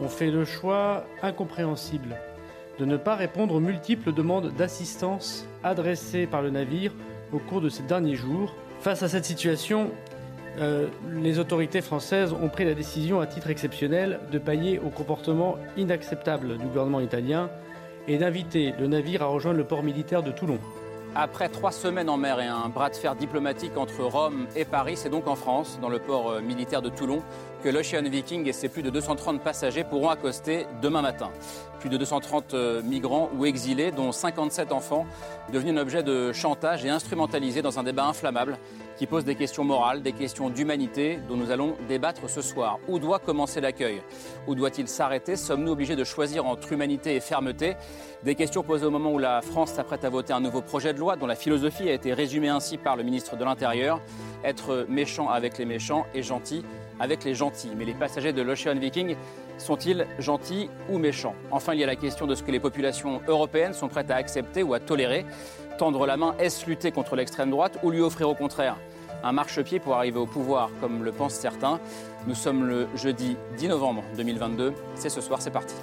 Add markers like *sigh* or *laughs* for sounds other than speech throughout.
ont fait le choix incompréhensible de ne pas répondre aux multiples demandes d'assistance adressées par le navire au cours de ces derniers jours. Face à cette situation, euh, les autorités françaises ont pris la décision à titre exceptionnel de payer au comportement inacceptable du gouvernement italien et d'inviter le navire à rejoindre le port militaire de Toulon. Après trois semaines en mer et un bras de fer diplomatique entre Rome et Paris, c'est donc en France, dans le port euh, militaire de Toulon, que l'Ocean Viking et ses plus de 230 passagers pourront accoster demain matin. Plus de 230 euh, migrants ou exilés, dont 57 enfants, devenus un objet de chantage et instrumentalisés dans un débat inflammable qui pose des questions morales, des questions d'humanité dont nous allons débattre ce soir. Où doit commencer l'accueil? Où doit-il s'arrêter? Sommes-nous obligés de choisir entre humanité et fermeté? Des questions posées au moment où la France s'apprête à voter un nouveau projet de loi dont la philosophie a été résumée ainsi par le ministre de l'Intérieur. Être méchant avec les méchants et gentil avec les gentils. Mais les passagers de l'Ocean Viking sont-ils gentils ou méchants? Enfin, il y a la question de ce que les populations européennes sont prêtes à accepter ou à tolérer. Tendre la main, est-ce lutter contre l'extrême droite ou lui offrir au contraire un marchepied pour arriver au pouvoir, comme le pensent certains Nous sommes le jeudi 10 novembre 2022. C'est ce soir, c'est parti.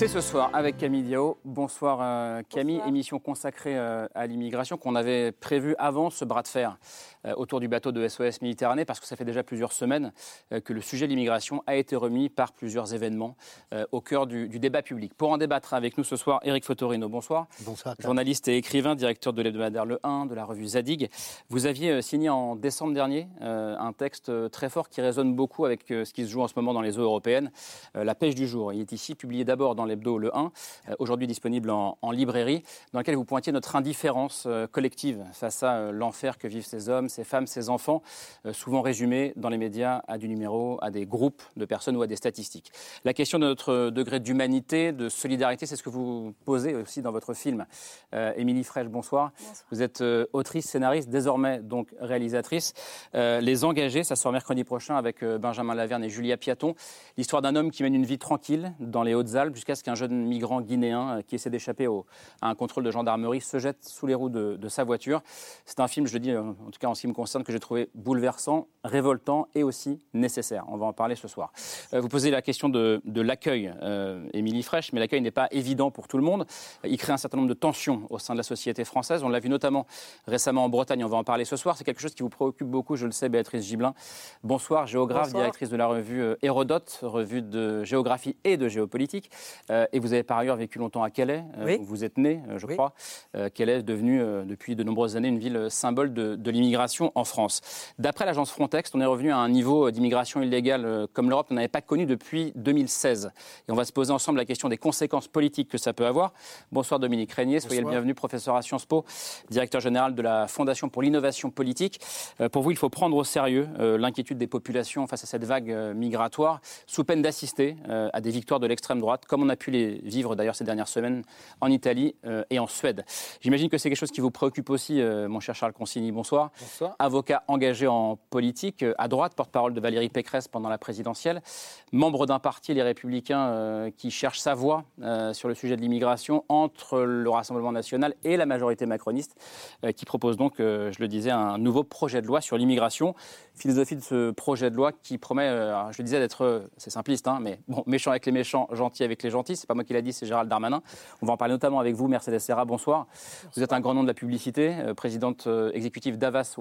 C'est ce soir avec Camille Diao. Bonsoir euh, Camille, émission consacrée euh, à l'immigration qu'on avait prévue avant ce bras de fer. Euh, autour du bateau de SOS Méditerranée, parce que ça fait déjà plusieurs semaines euh, que le sujet de l'immigration a été remis par plusieurs événements euh, au cœur du, débat public. Pour en débattre avec nous ce soir, Éric Fotorino, bonsoir. Bonsoir. Journaliste et écrivain, directeur de l'hebdomadaire Le 1, de la revue Zadig. Vous aviez signé en décembre dernier un texte très fort qui résonne beaucoup avec ce qui se joue en ce moment dans les eaux européennes, La pêche du jour. Il est ici publié d'abord dans l'hebdo Le 1, aujourd'hui disponible en, en, librairie, dans lequel vous pointiez notre indifférence collective face à l'enfer que vivent ces hommes, ces femmes, ces enfants, euh, souvent résumés dans les médias à du numéro, à des groupes de personnes ou à des statistiques. La question de notre degré d'humanité, de solidarité, c'est ce que vous posez aussi dans votre film. Euh, Émilie Fraîche, bonsoir. Vous êtes euh, autrice, scénariste, désormais donc réalisatrice. Les Engagés, ça sort mercredi prochain avec Benjamin Laverne et Julia Piaton. L'histoire d'un homme qui mène une vie tranquille dans les Hautes-Alpes jusqu'à ce qu'un jeune migrant guinéen qui essaie d'échapper à un contrôle de gendarmerie se jette sous les roues de, de sa voiture. C'est un film, je le dis en tout cas en ce qui me concerne, que j'ai trouvé bouleversant, révoltant et aussi nécessaire. On va en parler ce soir. Euh, vous posez la question de, l'accueil, euh, Émilie Fraîche, mais l'accueil n'est pas évident pour tout le monde. Il crée un certain nombre de tensions au sein de la société française. On l'a vu notamment récemment en Bretagne, on va en parler ce soir. C'est quelque chose qui vous préoccupe beaucoup, je le sais, Béatrice Gibelin. Bonsoir, géographe, directrice de la revue euh, Hérodote, revue de géographie et de géopolitique. et vous avez par ailleurs vécu longtemps à Calais, où vous êtes né, je crois. Calais est devenue depuis de nombreuses années une ville symbole de, de l'immigration en France. D'après l'agence Frontex, on est revenu à un niveau d'immigration illégale euh, comme l'Europe n'avait pas connu depuis 2016. Et on va se poser ensemble la question des conséquences politiques que ça peut avoir. Bonsoir Dominique Régnier, soyez le bienvenu, professeur à Sciences Po, directeur général de la Fondation pour l'innovation politique. Euh, pour vous, il faut prendre au sérieux euh, l'inquiétude des populations face à cette vague migratoire, sous peine d'assister à des victoires de l'extrême droite, comme on a pu les vivre d'ailleurs ces dernières semaines en Italie et en Suède. J'imagine que c'est quelque chose qui vous préoccupe aussi, mon cher Charles Consigny. Bonsoir. Bonsoir avocat engagé en politique, euh, à droite, porte-parole de Valérie Pécresse pendant la présidentielle, membre d'un parti, les Républicains, euh, qui cherche sa voie euh, sur le sujet de l'immigration entre le Rassemblement national et la majorité macroniste, qui propose donc, je le disais, un nouveau projet de loi sur l'immigration. Philosophie de ce projet de loi qui promet, je le disais, d'être, c'est simpliste, hein, mais bon, méchant avec les méchants, gentil avec les gentils. C'est pas moi qui l'a dit, c'est Gérald Darmanin. On va en parler notamment avec vous, Mercedes Serra. Bonsoir. Vous êtes un grand nom de la publicité, présidente exécutive d'Avas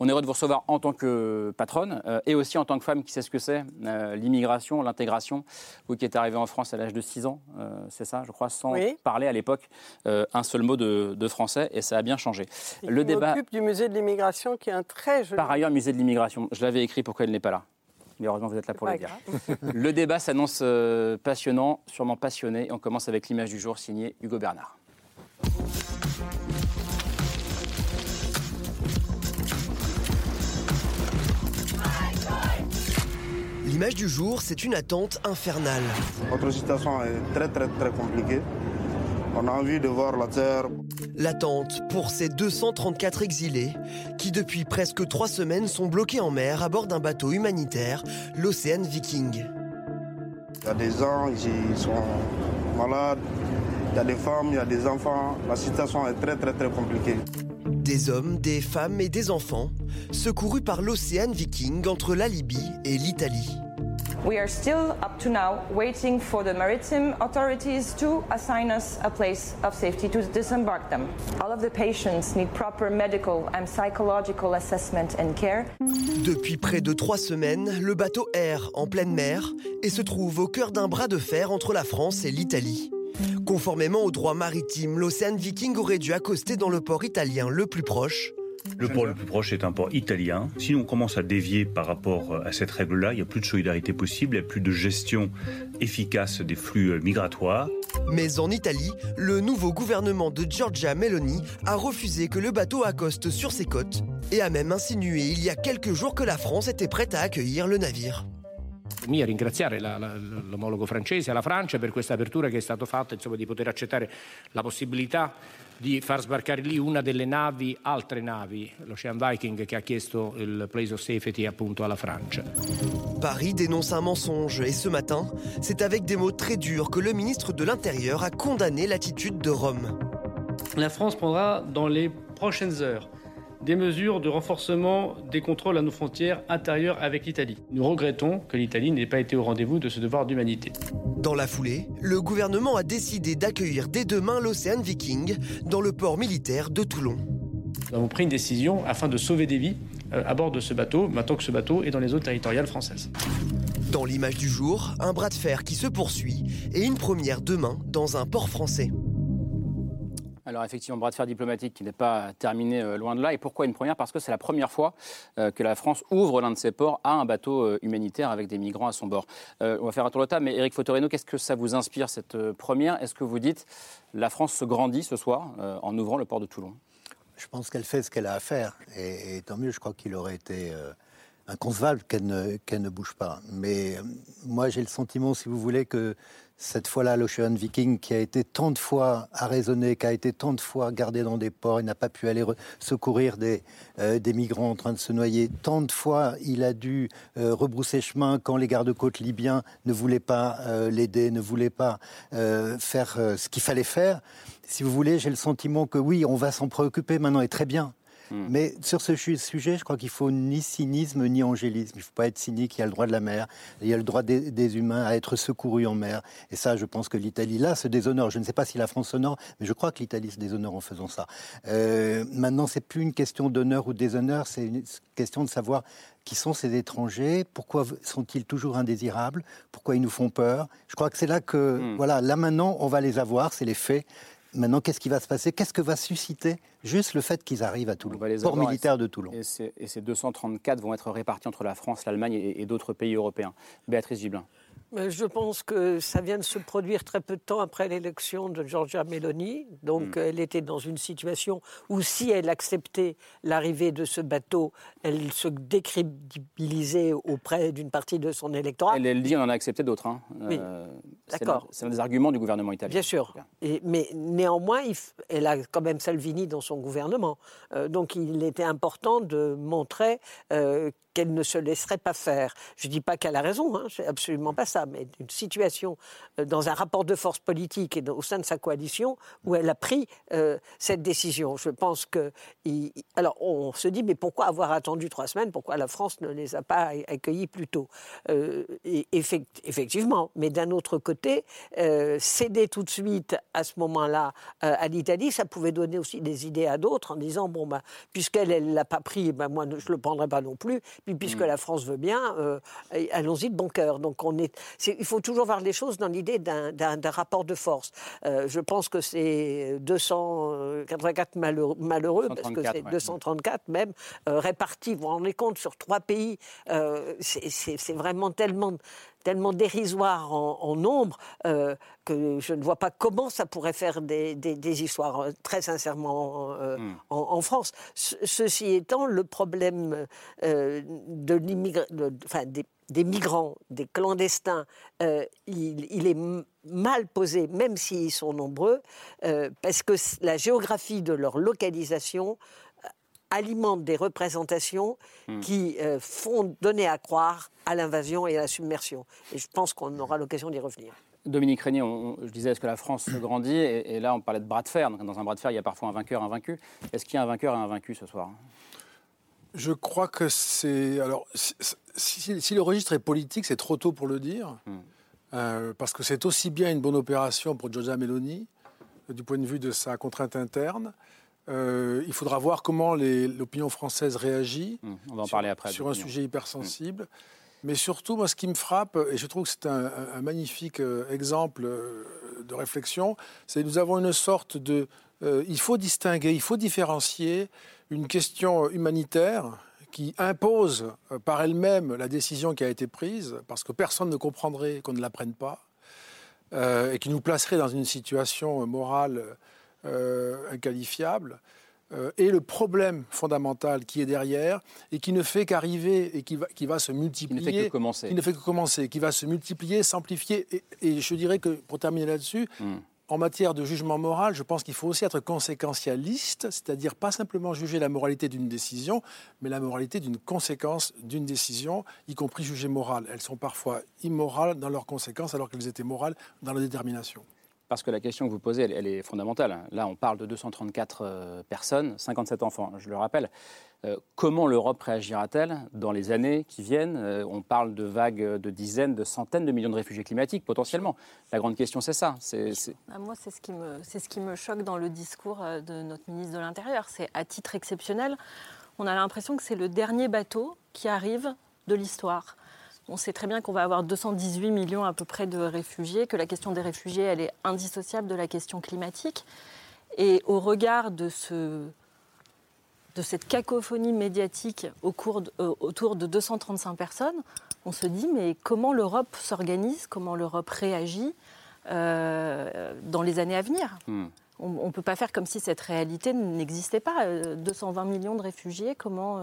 On est heureux de vous recevoir en tant que patronne euh, et aussi en tant que femme qui sait ce que c'est euh, l'immigration, l'intégration. Vous qui êtes arrivée en France à l'âge de 6 ans, euh, c'est ça, je crois, sans parler à l'époque un seul mot de, français et ça a bien changé. le débat du musée de l'immigration qui est un très joli. Par ailleurs, musée de l'immigration, je l'avais écrit pourquoi elle n'est pas là. Mais heureusement, vous êtes là pour le dire. le débat s'annonce passionnant, sûrement passionné. on commence avec l'image du jour signée Hugo Bernard. L'image du jour, c'est une attente infernale. Notre situation est très très très compliquée. On a envie de voir la terre. L'attente pour ces 234 exilés qui depuis presque trois semaines sont bloqués en mer à bord d'un bateau humanitaire, l'Océan Viking. Il y a des gens qui sont malades, il y a des femmes, il y a des enfants. La situation est très très très compliquée. Des hommes, des femmes et des enfants secourus par l'Océan Viking entre la Libye et l'Italie. We are still, up to now, waiting for the maritime authorities to assign us a place of safety to disembark them. All of the patients need proper medical and psychological assessment and care. Depuis près de trois semaines, le bateau erre en pleine mer et se trouve au cœur d'un bras de fer entre la France et l'Italie. Conformément au droit maritime, l'Océan Viking aurait dû accoster dans le port italien le plus proche, le port le plus proche est un port italien. Si on commence à dévier par rapport à cette règle-là, il n'y a plus de solidarité possible, il n'y a plus de gestion efficace des flux euh, migratoires. Mais en Italie, le nouveau gouvernement de Giorgia Meloni a refusé que le bateau accoste sur ses côtes et a même insinué il y a quelques jours que la France était prête à accueillir le navire. mia ringraziare la, la, l'omologo francese, la Francia per questa apertura che è stata fatta, insomma, di poter accettare la possibilità di far sbarcare lì una delle navi, altre navi, l'Ocean Viking che ha chiesto il place of safety appunto alla Francia. Paris dénonce un mensonge et ce matin, c'est avec des mots très durs que le ministre de l'Intérieur a condamné l'attitude de Rome. La France prendra dans les prochaines heures des mesures de renforcement des contrôles à nos frontières intérieures avec l'Italie. Nous regrettons que l'Italie n'ait pas été au rendez-vous de ce devoir d'humanité. Dans la foulée, le gouvernement a décidé d'accueillir dès demain l'Océan Viking dans le port militaire de Toulon. Nous avons pris une décision afin de sauver des vies euh, à bord de ce bateau, maintenant que ce bateau est dans les eaux territoriales françaises. Dans l'image du jour, un bras de fer qui se poursuit et une première demain dans un port français. Alors effectivement, bras de fer diplomatique qui n'est pas terminé euh, loin de là. Et pourquoi une première? Parce que c'est la première fois euh, que la France ouvre l'un de ses ports à un bateau euh, humanitaire avec des migrants à son bord. on va faire un tour de table, mais Eric Fotorino, qu'est-ce que ça vous inspire cette première? Est-ce que vous dites la France se grandit ce soir en ouvrant le port de Toulon? Je pense qu'elle fait ce qu'elle a à faire. Et, tant mieux, je crois qu'il aurait été inconcevable qu'elle ne bouge pas. Mais moi, j'ai le sentiment, si vous voulez, que cette fois-là, l'Ocean Viking, qui a été tant de fois arraisonné, qui a été tant de fois gardé dans des ports, il n'a pas pu aller secourir des, euh, des, migrants en train de se noyer. Tant de fois, il a dû euh, rebrousser chemin quand les gardes-côtes libyens ne voulaient pas euh, l'aider, ne voulaient pas faire ce qu'il fallait faire. Si vous voulez, j'ai le sentiment que oui, on va s'en préoccuper maintenant, et très bien. Hmm. Mais sur ce sujet, je crois qu'il faut ni cynisme ni angélisme. Il ne faut pas être cynique. Il y a le droit de la mer, il y a le droit des, humains à être secourus en mer. Et ça, je pense que l'Italie, là, se déshonore. Je ne sais pas si la France s'honore, mais je crois que l'Italie se déshonore en faisant ça. Euh, maintenant, c'est plus une question d'honneur ou de déshonneur, c'est une question de savoir qui sont ces étrangers, pourquoi sont-ils toujours indésirables, pourquoi ils nous font peur. Je crois que c'est là que, hmm. voilà, là maintenant, on va les avoir, c'est les faits. Maintenant, qu'est-ce qui va se passer? Qu'est-ce que va susciter juste le fait qu'ils arrivent à Toulon, port militaire de Toulon? et ces, 234 vont être répartis entre la France, l'Allemagne et, et d'autres pays européens. Béatrice Giblin. Je pense que ça vient de se produire très peu de temps après l'élection de Giorgia Meloni. Donc hmm. elle était dans une situation où si elle acceptait l'arrivée de ce bateau, elle se décrédibilisait auprès d'une partie de son électorat. Elle, elle dit on en a accepté d'autres. Hein. Euh, D'accord. C'est un des arguments du gouvernement italien. Bien sûr. Et, mais néanmoins, elle a quand même Salvini dans son gouvernement. Euh, donc il était important de montrer euh, qu'elle ne se laisserait pas faire. Je ne dis pas qu'elle a raison, hein, c'est absolument pas ça, mais une situation euh, dans un rapport de force politique et au sein de sa coalition où elle a pris euh, cette décision. Je pense que. alors, on se dit, mais pourquoi avoir attendu trois semaines? Pourquoi la France ne les a pas accueillis plus tôt? Euh, Effectivement, mais d'un autre côté, céder tout de suite à ce moment-là à l'Italie, ça pouvait donner aussi des idées à d'autres en disant, bon, bah, puisqu'elle ne l'a pas pris, ben, moi, je ne le prendrai pas non plus puisque mm. la France veut bien, euh, allons-y de bon cœur. Donc on est, il faut toujours voir les choses dans l'idée d'un rapport de force. Euh, je pense que c'est 284 malheureux, malheureux parce que c'est 234 même répartis. Vous vous rendez compte sur trois pays, c'est vraiment tellement tellement dérisoire en, nombre euh, que je ne vois pas comment ça pourrait faire des, histoires, euh, très sincèrement, hmm. en, France. ceci étant, le problème de enfin, des, migrants, des clandestins, il, est mal posé, même s'ils sont nombreux, parce que la géographie de leur localisation alimente des représentations hmm. qui euh, font donner à croire à l'invasion et à la submersion. Et je pense qu'on aura l'occasion d'y revenir. Dominique Régnier, je disais, est-ce que la France *clears throat* grandit et, là, on parlait de bras de fer. Donc, dans un bras de fer, il y a parfois un vainqueur, un vaincu. Est-ce qu'il y a un vainqueur et un vaincu ce soir? Je crois que c'est. Alors, si, le registre est politique, c'est trop tôt pour le dire. Hmm. Euh, parce que c'est aussi bien une bonne opération pour Giorgia Meloni, du point de vue de sa contrainte interne, euh, il faudra voir comment l'opinion française réagit mmh, on va en sur, parler après, sur un sujet hypersensible. Mmh. Mais surtout, moi, ce qui me frappe, et je trouve que c'est un, magnifique euh, exemple euh, de réflexion, c'est que nous avons une sorte de... il faut distinguer, il faut différencier une question humanitaire qui impose par elle-même la décision qui a été prise, parce que personne ne comprendrait qu'on ne la prenne pas, et qui nous placerait dans une situation morale inqualifiable, euh, et le problème fondamental qui est derrière et qui ne fait qu'arriver et qui va, qui va se multiplier. Qui ne fait que commencer. Qui ne fait que commencer, qui va se multiplier, s'amplifier. Et, je dirais que, pour terminer là-dessus, hmm. en matière de jugement moral, je pense qu'il faut aussi être conséquentialiste, c'est-à-dire pas simplement juger la moralité d'une décision, mais la moralité d'une conséquence d'une décision, y compris jugée morale. Elles sont parfois immorales dans leurs conséquences alors qu'elles étaient morales dans leur détermination parce que la question que vous posez, elle, est fondamentale. Là, on parle de 234 euh, personnes, 57 enfants, je le rappelle. Euh, comment l'Europe réagira-t-elle dans les années qui viennent? Euh, On parle de vagues de dizaines, de centaines de millions de réfugiés climatiques, potentiellement. La grande question, c'est ça. Ah, moi, c'est ce, qui me, c'est ce qui me choque dans le discours de notre ministre de l'Intérieur. C'est à titre exceptionnel, on a l'impression que c'est le dernier bateau qui arrive de l'histoire. On sait très bien qu'on va avoir 218 millions à peu près de réfugiés, que la question des réfugiés, elle est indissociable de la question climatique. Et au regard de, ce, de cette cacophonie médiatique au cours euh, autour de 235 personnes, on se dit mais comment l'Europe s'organise, comment l'Europe réagit euh, dans les années à venir? Hmm. On ne peut pas faire comme si cette réalité n'existait pas. 220 euh, millions de réfugiés, comment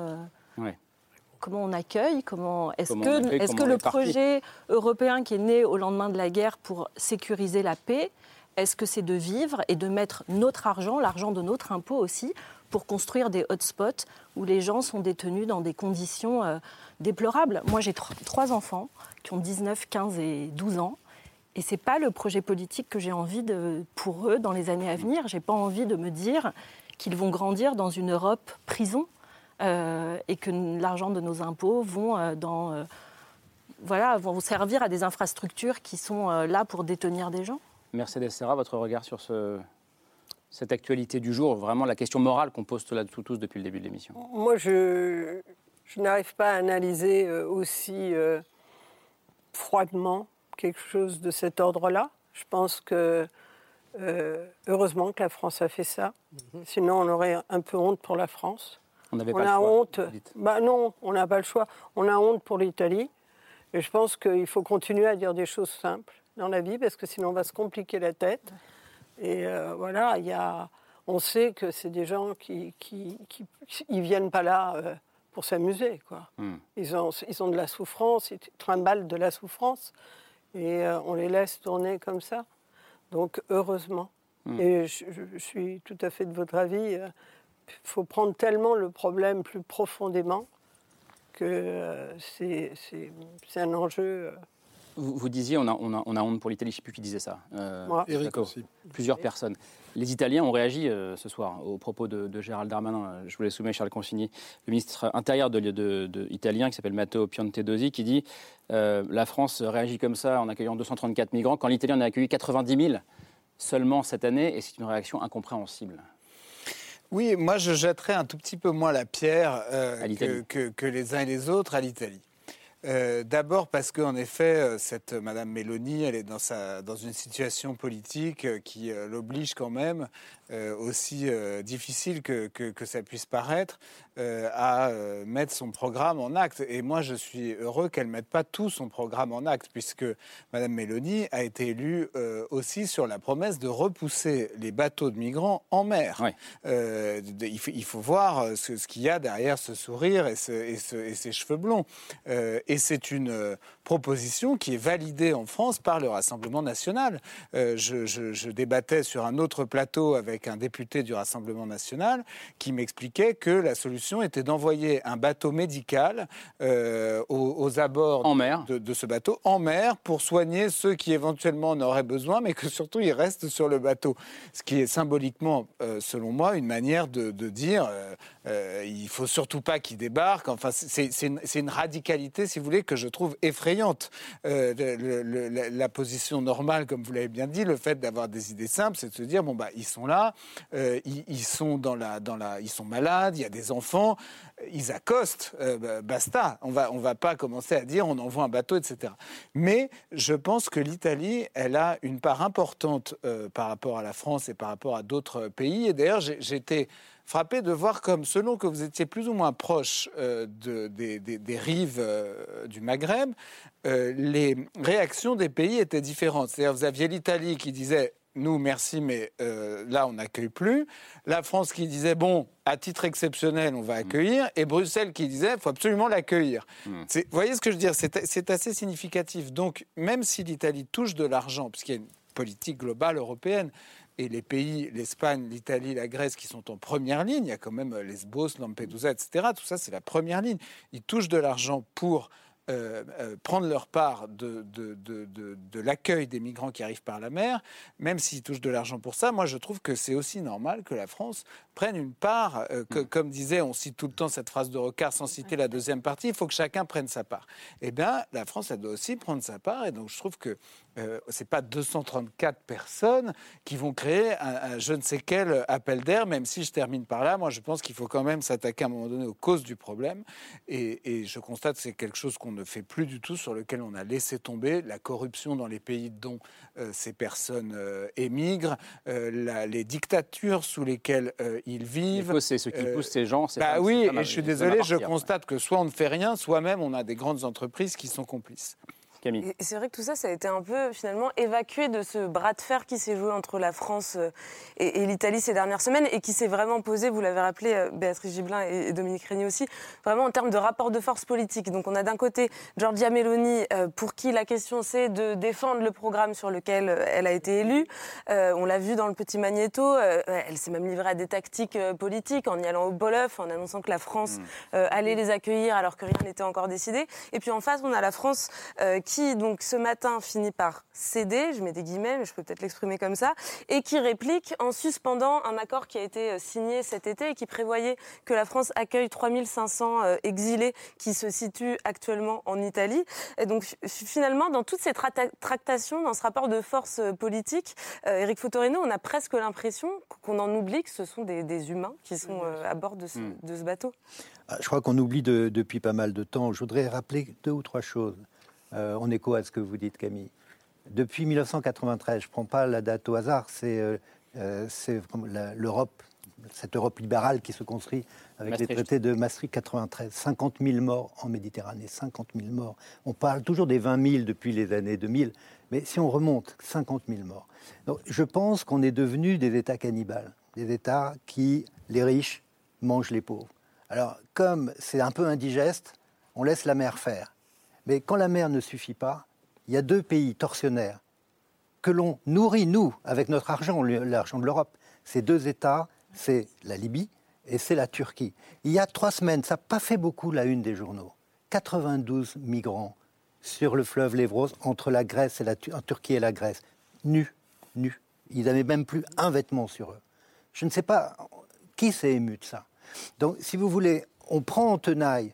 comment on accueille, comment est-ce que, est que le projet européen qui est né au lendemain de la guerre pour sécuriser la paix, est-ce que c'est de vivre et de mettre notre argent, l'argent de notre impôt aussi, pour construire des hotspots où les gens sont détenus dans des conditions euh, déplorables? Moi, j'ai trois enfants qui ont 19, 15 et 12 ans. Et ce n'est pas le projet politique que j'ai envie de, pour eux dans les années à venir. Je n'ai pas envie de me dire qu'ils vont grandir dans une Europe prison et que l'argent de nos impôts vont, euh, dans, euh, voilà, vont servir à des infrastructures qui sont là pour détenir des gens. Mercedes Serra, votre regard sur ce, cette actualité du jour, vraiment la question morale qu'on pose là tous depuis le début de l'émission Moi, je, je n'arrive pas à analyser aussi froidement quelque chose de cet ordre-là. Je pense que heureusement que la France a fait ça. Mhm. Sinon, on aurait un peu honte pour la France. On pas a honte. Bah non, on n'a pas le choix. On a honte pour l'Italie. Et je pense qu'il faut continuer à dire des choses simples dans la vie parce que sinon on va se compliquer la tête. Et euh, voilà, il y a, on sait que c'est des gens qui, qui, ils viennent pas là euh, pour s'amuser, quoi. Hmm. Ils ont, ils ont de la souffrance, ils trimballent de la souffrance, et euh, on les laisse tourner comme ça. Donc heureusement. Hmm. Et je, je, suis tout à fait de votre avis faut prendre tellement le problème plus profondément que euh, c'est un enjeu. Euh. Vous, disiez, on a, on, a, on a, honte pour l'Italie, je ne sais plus qui disait ça. Euh, Moi. Eric aussi. Plusieurs personnes. Les Italiens ont réagi ce soir au propos de, Gérald Darmanin. Je voulais soumettre Charles Consigny, le ministre intérieur de, de, italien qui s'appelle Matteo Piantedosi, qui dit La France réagit comme ça en accueillant 234 migrants quand l'Italie en a accueilli 90 000 seulement cette année et c'est une réaction incompréhensible. Oui, moi je jetterais un tout petit peu moins la pierre euh, que, les uns et les autres à l'Italie. Euh, d'abord parce qu'en effet, euh, cette Madame Mélanie, elle est dans, sa, dans une situation politique qui l'oblige quand même, aussi difficile que, que, ça puisse paraître, euh, à euh, mettre son programme en acte. Et moi, je suis heureux qu'elle ne mette pas tout son programme en acte, puisque Mme Mélanie a été élue euh, aussi sur la promesse de repousser les bateaux de migrants en mer. il, faut, il, faut, voir ce, ce qu'il y a derrière ce sourire et, ce, et, ce, et ces cheveux blonds. et c'est une proposition qui est validée en France par le Rassemblement national. Je, je, je débattais sur un autre plateau avec un député du Rassemblement national qui m'expliquait que la solution était d'envoyer un bateau médical euh, aux, abords en mer. De, ce bateau en mer pour soigner ceux qui éventuellement en auraient besoin, mais que surtout ils restent sur le bateau. Ce qui est symboliquement, euh, selon moi, une manière de, dire euh, euh, il faut surtout pas qu'ils débarquent. Enfin, c'est une, radicalité, si vous voulez, que je trouve effrayante. Le, la, position normale, comme vous l'avez bien dit, le fait d'avoir des idées simples, c'est de se dire bon bah ils sont là, ils, ils, sont dans la, ils sont malades, il y a des enfants ils accostent, euh, bah, basta. On va, on va pas commencer à dire on envoie un bateau, etc. Mais je pense que l'Italie, elle a une part importante euh, par rapport à la France et par rapport à d'autres pays. Et d'ailleurs, j'étais frappé de voir comme, selon que vous étiez plus ou moins proche euh, de, des, des, rives du Maghreb, les réactions des pays étaient différentes. C'est-à-dire, vous aviez l'Italie qui disait nous, merci, mais euh, là, on n'accueille plus. La France qui disait, bon, à titre exceptionnel, on va accueillir. Et Bruxelles qui disait, il faut absolument l'accueillir. Hmm. Vous voyez ce que je veux dire? C'est assez significatif. Donc, même si l'Italie touche de l'argent, puisqu'il y a une politique globale européenne, et les pays, l'Espagne, l'Italie, la Grèce, qui sont en première ligne, il y a quand même euh, Lesbos, Lampedusa, etc. Tout ça, c'est la première ligne. Ils touchent de l'argent pour euh, euh, prendre leur part de, de, l'accueil des migrants qui arrivent par la mer, même s'ils touchent de l'argent pour ça, moi je trouve que c'est aussi normal que la France prenne une part, euh, que, mm. comme disait, on cite tout le temps cette phrase de Rocard sans citer la deuxième partie, il faut que chacun prenne sa part. Eh bien, la France, elle doit aussi prendre sa part, et donc je trouve que euh, ce n'est pas 234 personnes qui vont créer un, je ne sais quel appel d'air, même si je termine par là. Moi, je pense qu'il faut quand même s'attaquer à un moment donné aux causes du problème. Et, je constate que c'est quelque chose qu'on ne fait plus du tout, sur lequel on a laissé tomber la corruption dans les pays dont euh, ces personnes euh, émigrent, les dictatures sous lesquelles ils vivent. C'est ce qui pousse ces gens. Bah oui, et je suis désolé, je constate que soit on ne fait rien, soit même on a des grandes entreprises qui sont complices. C'est vrai que tout ça, ça a été un peu finalement évacué de ce bras de fer qui s'est joué entre la France euh, et, l'Italie ces dernières semaines et qui s'est vraiment posé, vous l'avez rappelé, euh, Béatrice Giblin et, Dominique Régnier aussi, vraiment en termes de rapport de force politique. Donc on a d'un côté Giorgia Meloni, euh, pour qui la question c'est de défendre le programme sur lequel elle a été élue. on l'a vu dans le petit magnéto, elle s'est même livrée à des tactiques politiques en y allant au bol-œuf, en annonçant que la France mm. allait les accueillir alors que rien n'était encore décidé. Et puis en face, on a la France qui qui, donc, ce matin, finit par céder, je mets des guillemets, mais je peux peut-être l'exprimer comme ça, et qui réplique en suspendant un accord qui a été euh, signé cet été et qui prévoyait que la France accueille 3500 euh, exilés qui se situent actuellement en Italie. Et donc, finalement, dans toutes ces tractations, dans ce rapport de force euh, politique, Eric Fotorino, on a presque l'impression qu'on en oublie que ce sont des, humains qui sont à bord de ce, hmm. de ce bateau. Ah, je crois qu'on oublie depuis pas mal de temps. Je voudrais rappeler deux ou trois choses. Euh, en écho à ce que vous dites, Camille. Depuis 1993, je ne prends pas la date au hasard, c'est euh, euh, l'Europe, cette Europe libérale qui se construit avec les traités de Maastricht 93. 50 000 morts en Méditerranée, 50 000 morts. On parle toujours des 20 000 depuis les années 2000, mais si on remonte, 50 000 morts. Donc, je pense qu'on est devenu des États cannibales, des États qui, les riches, mangent les pauvres. Alors, comme c'est un peu indigeste, on laisse la mer faire. Mais quand la mer ne suffit pas, il y a deux pays torsionnaires que l'on nourrit, nous, avec notre argent, l'argent de l'Europe. Ces deux États, c'est la Libye et c'est la Turquie. Il y a trois semaines, ça n'a pas fait beaucoup la une des journaux. 92 migrants sur le fleuve Lévros entre la Grèce et la Turquie et la Grèce, nus, nus. Ils n'avaient même plus un vêtement sur eux. Je ne sais pas qui s'est ému de ça. Donc, si vous voulez, on prend en tenaille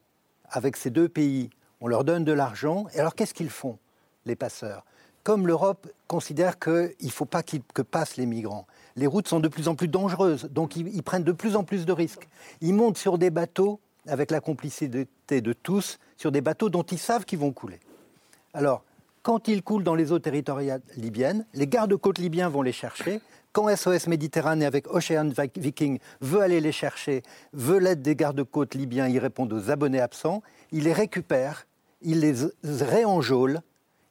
avec ces deux pays on leur donne de l'argent. Et alors, qu'est-ce qu'ils font, les passeurs? Comme l'Europe considère qu'il ne faut pas que passent les migrants, les routes sont de plus en plus dangereuses, donc ils, prennent de plus en plus de risques. Ils montent sur des bateaux, avec la complicité de tous, sur des bateaux dont ils savent qu'ils vont couler. Alors, quand ils coulent dans les eaux territoriales libyennes, les gardes-côtes libyens vont les chercher quand SOS Méditerranée avec Ocean Viking veut aller les chercher, veut l'aide des gardes-côtes libyens, ils répondent aux abonnés absents, ils les récupèrent, ils les réenjôlent,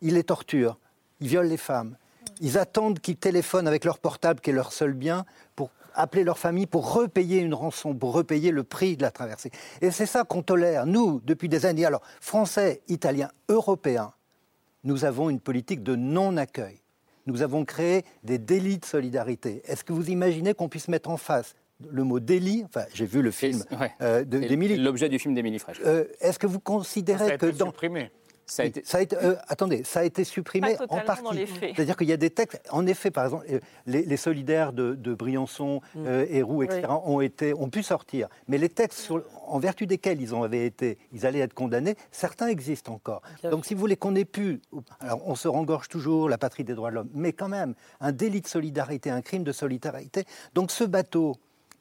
ils les torturent, ils violent les femmes. Ils attendent qu'ils téléphonent avec leur portable, qui est leur seul bien, pour appeler leur famille pour repayer une rançon, pour repayer le prix de la traversée. Et c'est ça qu'on tolère, nous, depuis des années. Alors, Français, Italiens, Européens, nous avons une politique de non-accueil. Nous avons créé des délits de solidarité. Est-ce que vous imaginez qu'on puisse mettre en face le mot délit, enfin j'ai vu le film euh, d'Émilie. L'objet du film d'Émilie Fraîche. Euh, est-ce que vous considérez que dans... Supprimé. Ça a été, ça a été euh, attendez, ça a été supprimé en partie. C'est-à-dire qu'il y a des textes, en effet, par exemple, euh, les, solidaires de, Briançon, mm. euh, Héroux, etc., ont, été, ont pu sortir. Mais les textes en vertu desquels ils, ont, avaient été, ils allaient être condamnés, certains existent encore. Donc si vous voulez qu'on ait pu, alors on se rengorge toujours, la patrie des droits de l'homme, mais quand même, un délit de solidarité, un crime de solidarité. Donc ce bateau,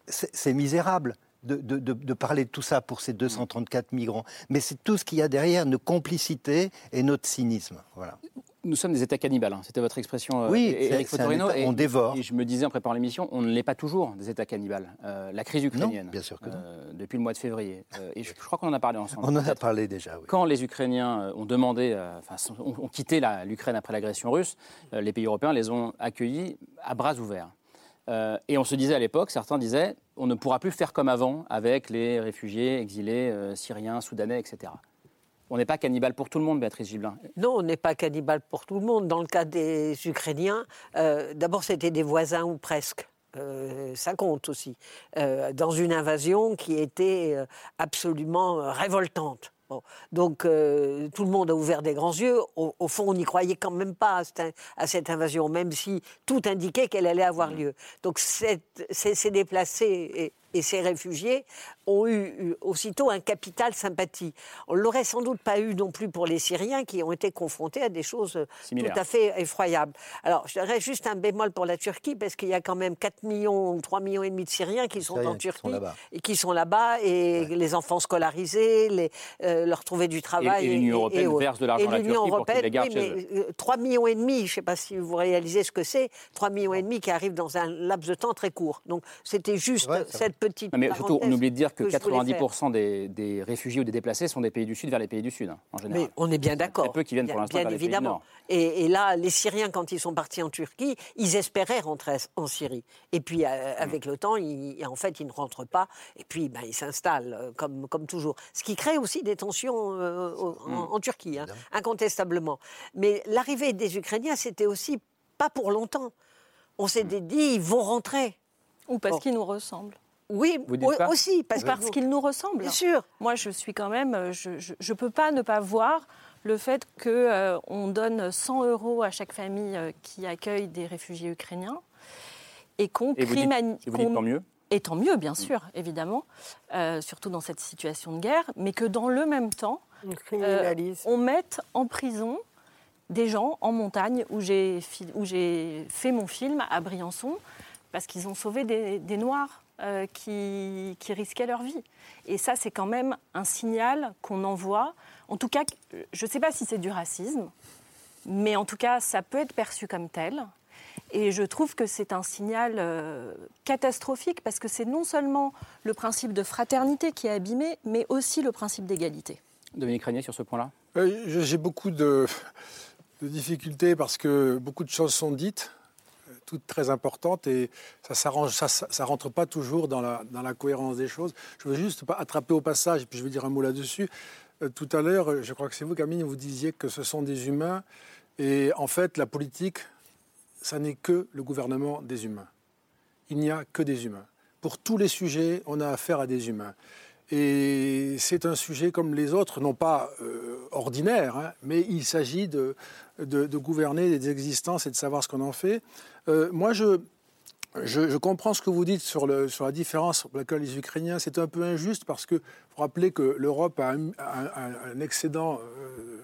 c'est misérable de, parler de tout ça pour ces 234 migrants. Mais c'est tout ce qu'il y a derrière, nos complicités et notre cynisme. Voilà. Nous sommes des États cannibales, hein. c'était votre expression, euh, oui, Eric Fotorino. on dévore. Et je me disais en préparant l'émission, on ne l'est pas toujours des États cannibales. Euh, la crise ukrainienne, bien sûr que euh, depuis le mois de février, et je, crois qu'on en a parlé ensemble. On en a parlé déjà, oui. Quand les Ukrainiens ont demandé, enfin, ont, quitté l'Ukraine après l'agression russe, les pays européens les ont accueillis à bras ouverts. Euh, et on se disait à l'époque, certains disaient, on ne pourra plus faire comme avant avec les réfugiés exilés euh, syriens, soudanais, etc. On n'est pas cannibale pour tout le monde, Béatrice Gibelin. Non, on n'est pas cannibale pour tout le monde. Dans le cas des Ukrainiens, euh, d'abord c'était des voisins ou presque. ça compte aussi. dans une invasion qui était absolument révoltante. Donc euh, tout le monde a ouvert des grands yeux. Au, fond, on n'y croyait quand même pas à cette, invasion, même si tout indiquait qu'elle allait avoir lieu. Donc c'est déplacé et ces réfugiés ont eu aussitôt un capital sympathie. On ne l'aurait sans doute pas eu non plus pour les Syriens qui ont été confrontés à des choses tout à fait effroyables. Alors, je dirais juste un bémol pour la Turquie, parce qu'il y a quand même 4 millions ou 3 millions et demi de Syriens qui sont en Turquie et qui sont là-bas, et les enfants scolarisés, les, euh, leur trouver du travail. Et, l'Union européenne verse de l'argent à la Turquie pour qu'ils les gardent mais, 3 euh, millions et demi, je ne sais pas si vous réalisez ce que c'est, 3 millions et demi qui arrivent dans un laps de temps très court. Donc, c'était juste cette petite. mais surtout, on oublie de dire que, 90% des, réfugiés ou des déplacés sont des pays du Sud vers les pays du Sud, hein, en général. Mais on est bien d'accord. peu qui viennent pour l'instant vers évidemment. les pays du Nord. Et, là, les Syriens, quand ils sont partis en Turquie, ils espéraient rentrer en Syrie. Et puis, euh, avec le temps, en fait, ils ne rentrent pas. Et puis, ben, ils s'installent, euh, comme, comme toujours. Ce qui crée aussi des tensions euh, en, mm. Turquie, hein, incontestablement. Mais l'arrivée des Ukrainiens, c'était aussi pas pour longtemps. On s'est dit, ils vont rentrer. Ou parce qu'ils nous ressemblent. Oui, aussi, parce, parce qu'il nous ressemble. Bien sûr. Moi, je suis quand même, euh, je ne peux pas ne pas voir le fait qu'on euh, donne 100 euros à chaque famille euh, qui accueille des réfugiés ukrainiens et qu'on criminalise. Et tant mieux et tant mieux, bien sûr, évidemment, surtout dans cette situation de guerre, mais que dans le même temps, on mette en prison des gens en montagne où j'ai fait mon film à Briançon parce qu'ils ont sauvé des Noirs. Euh, qui, risquaient leur vie. Et ça, c'est quand même un signal qu'on envoie. En tout cas, je ne sais pas si c'est du racisme, mais en tout cas, ça peut être perçu comme tel. Et je trouve que c'est un signal euh, catastrophique parce que c'est non seulement le principe de fraternité qui est abîmé, mais aussi le principe d'égalité. Dominique Régnier, sur ce point-là euh, J'ai beaucoup de, de difficultés parce que beaucoup de choses sont dites toutes très importantes et ça s'arrange, ça, rentre pas toujours dans la, cohérence des choses. Je veux juste attraper au passage, et puis je vais dire un mot là-dessus. Euh, tout à l'heure, je crois que c'est vous, Camille, vous disiez que ce sont des humains et en fait, la politique, ça n'est que le gouvernement des humains. Il n'y a que des humains. Pour tous les sujets, on a affaire à des humains. Et c'est un sujet comme les autres, non pas euh, ordinaire, hein, mais il s'agit de, gouverner des existences et de savoir ce qu'on en fait. Euh, moi, je, comprends ce que vous dites sur la différence pour laquelle les Ukrainiens, c'est un peu injuste parce que vous rappelez que l'Europe a un, excédent euh,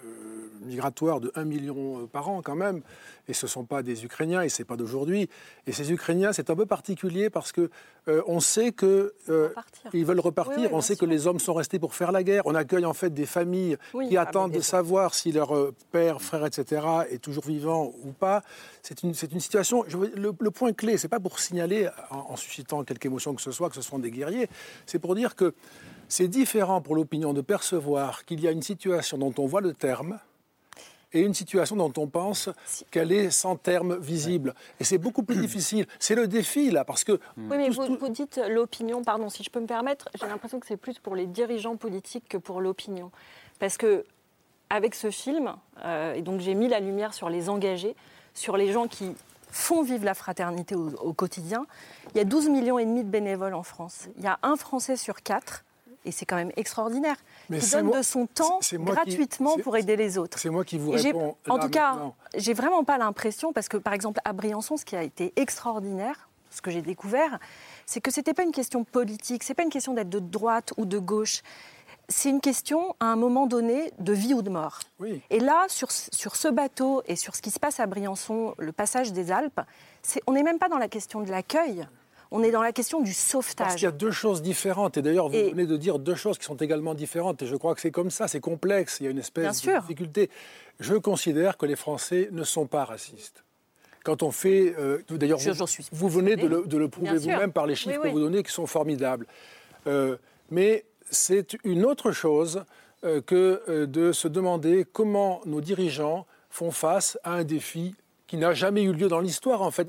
migratoire de 1 million par an quand même. Et ce ne sont pas des Ukrainiens, et ce n'est pas d'aujourd'hui. Et ces Ukrainiens, c'est un peu particulier parce que euh, on sait qu'ils euh, veulent repartir. on sait que les hommes sont restés pour faire la guerre. On accueille en fait des familles qui ah, attendent de savoir si leur euh, père, frère, etc. est toujours vivant ou pas. C'est une, une, situation. le, point clé, c'est pas pour signaler en, en suscitant quelque émotion que ce soit que ce sont des guerriers. C'est pour dire que c'est différent pour l'opinion de percevoir qu'il y a une situation dont on voit le terme et une situation dont on pense qu'elle est sans terme visible. Et c'est beaucoup plus difficile. C'est le défi, là, parce que... Oui, mais vous, dites l'opinion, pardon, si je peux me permettre, j'ai l'impression que c'est plus pour les dirigeants politiques que pour l'opinion. Parce que, avec ce film, euh, et donc j'ai mis la lumière sur les engagés, sur les gens qui font vivre la fraternité au, au, quotidien. Il y a 12 millions et demi de bénévoles en France. Il y a un Français sur quatre et c'est quand même extraordinaire, qui donne de son temps gratuitement pour aider les autres. C'est moi qui vous réponds. En tout cas, j'ai vraiment pas l'impression, parce que par exemple à Briançon, ce qui a été extraordinaire, ce que j'ai découvert, c'est que c'était pas une question politique, c'est pas une question d'être de droite ou de gauche. C'est une question, à un moment donné, de vie ou de mort. Et là, sur, sur ce bateau et sur ce qui se passe à Briançon, le passage des Alpes, on n'est même pas dans la question de l'accueil on est dans la question du sauvetage. Parce qu'il y a deux choses différentes. Et d'ailleurs, vous venez de dire deux choses qui sont également différentes. Et je crois que c'est comme ça, c'est complexe. Il y a une espèce de difficulté. Je considère que les Français ne sont pas racistes. Quand on fait. Euh, d'ailleurs, vous, vous, venez de le, prouver vous-même par les chiffres que vous donnez qui sont formidables. Euh, mais c'est une autre chose euh, que de se demander comment nos dirigeants font face à un défi qui n'a jamais eu lieu dans l'histoire. En fait,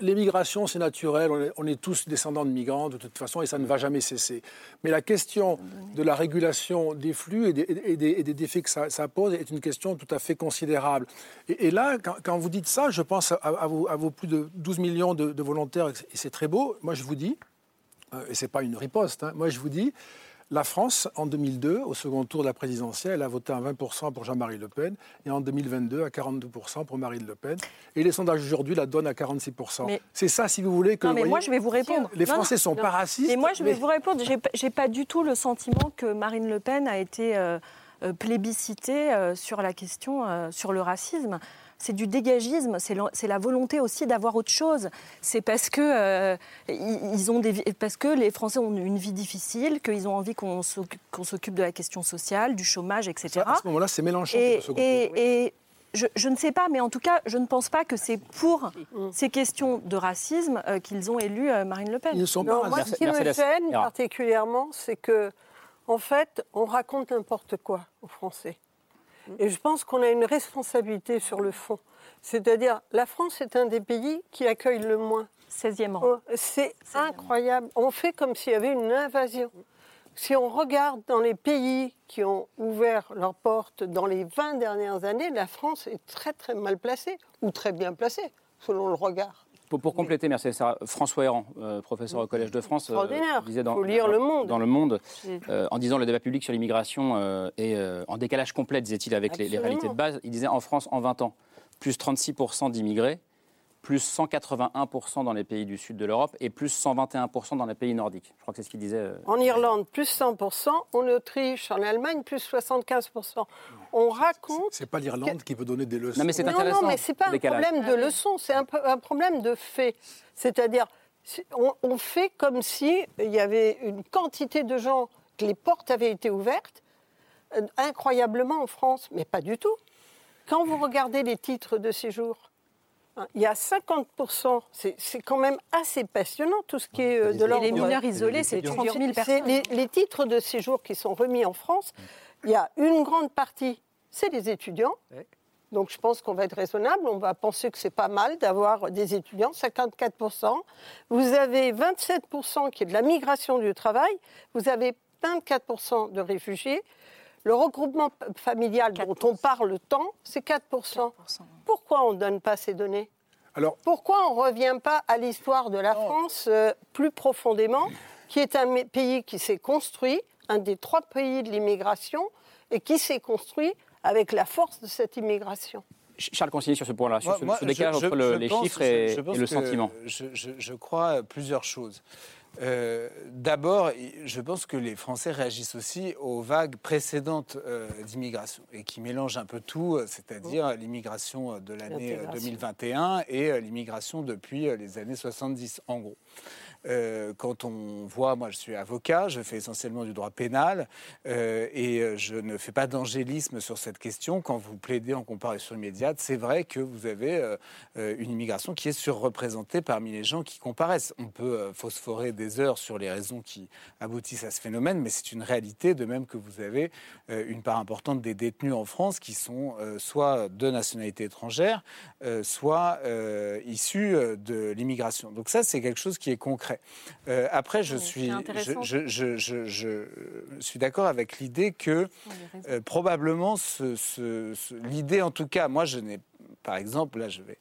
l'émigration, c'est naturel. On est, tous descendants de migrants, de toute façon, et ça ne va jamais cesser. Mais la question de la régulation des flux et des, défis que ça, pose est une question tout à fait considérable. Et, là, quand, vous dites ça, je pense à, vos, plus de 12 millions de, volontaires, et c'est très beau. Moi, je vous dis, euh, et ce n'est pas une riposte, hein, moi, je vous dis, la France, en 2002, au second tour de la présidentielle, a voté à 20% pour Jean-Marie Le Pen et en 2022 à 42% pour Marine Le Pen. Et les sondages aujourd'hui la donnent à 46%. C'est ça, si vous voulez, que. Non, mais moi, je vais vous répondre. Les Français ne sont pas racistes. Mais moi, je vais vous répondre. J'ai pas du tout le sentiment que Marine Le Pen a été euh, euh, plébiscitée euh, sur la question, sur le racisme c'est du dégagisme, c'est la volonté aussi d'avoir autre chose. C'est parce que, euh, ils ont parce que les Français ont une vie difficile, qu'ils ont envie qu'on s'occupe de la question sociale, du chômage, etc. à ce moment-là, c'est Mélenchon et, et, je, ne sais pas, mais en tout cas, je ne pense pas que c'est pour ces questions de racisme euh, qu'ils ont élu euh, Marine Le Pen. Ils ne sont pas moi, ce qui me gêne particulièrement, c'est que, en fait, on raconte n'importe quoi aux Français. Et je pense qu'on a une responsabilité sur le fond. C'est-à-dire, la France est un des pays qui accueille le moins. 16e rang. C'est incroyable. On fait comme s'il y avait une invasion. Si on regarde dans les pays qui ont ouvert leurs portes dans les 20 dernières années, la France est très très mal placée, ou très bien placée, selon le regard. Pour, compléter, merci François Héran, euh, professeur au Collège de France, euh, disait dans, lire le monde. dans le Monde, euh, en disant le débat public sur l'immigration est en décalage complet, disait-il, avec les, réalités de base. Il disait en France, en 20 ans, plus 36% d'immigrés, plus 181% dans les pays du sud de l'Europe et plus 121% dans les pays nordiques. Je crois que c'est ce qu'il disait. En Irlande, plus 100%, en Autriche, en Allemagne, plus 75% on raconte. C'est pas l'Irlande qui peut donner des leçons. Non, mais c'est intéressant. Non, mais c'est pas un problème de leçons, c'est un, problème de fait. C'est-à-dire, on, fait comme si il y avait une quantité de gens que les portes avaient été ouvertes euh, incroyablement en France, mais pas du tout. Quand vous regardez les titres de séjour, il y a 50%, c'est quand même assez passionnant tout ce qui est euh, de l'ordre. Les mineurs isolés, c'est 30 000 personnes. Les, les, titres de séjour qui sont remis en France, il y a une grande partie c'est les étudiants. Donc je pense qu'on va être raisonnable, on va penser que c'est pas mal d'avoir des étudiants, 54%. Vous avez 27% qui est de la migration du travail, vous avez 24% de réfugiés. Le regroupement familial dont on parle tant, c'est 4%. Pourquoi on ne donne pas ces données Alors, Pourquoi on ne revient pas à l'histoire de la France euh, plus profondément, qui est un pays qui s'est construit, un des trois pays de l'immigration, et qui s'est construit avec la force de cette immigration. Charles Consigny sur ce point-là, sur ce, décalage entre les chiffres et, le sentiment. Je, crois plusieurs choses. Euh, d'abord, je pense que les Français réagissent aussi aux vagues précédentes euh, d'immigration et qui mélangent un peu tout, euh, c'est-à-dire l'immigration de l'année 2021 et l'immigration depuis les années 70, en gros. Euh, quand on voit, moi je suis avocat, je fais essentiellement du droit pénal euh, et euh, je ne fais pas d'angélisme sur cette question. Quand vous plaidez en comparaison immédiate, c'est vrai que vous avez une immigration qui est surreprésentée parmi les gens qui comparaissent. On peut phosphorer des heures sur les raisons qui aboutissent à ce phénomène, mais c'est une réalité, de même que vous avez une part importante des détenus en France qui sont soit de nationalité étrangère, soit issus de l'immigration. Donc ça, c'est quelque chose qui est concret. Euh, après, je suis, je, suis d'accord avec l'idée que euh, probablement, l'idée en tout cas, moi je n'ai, par exemple, là je vais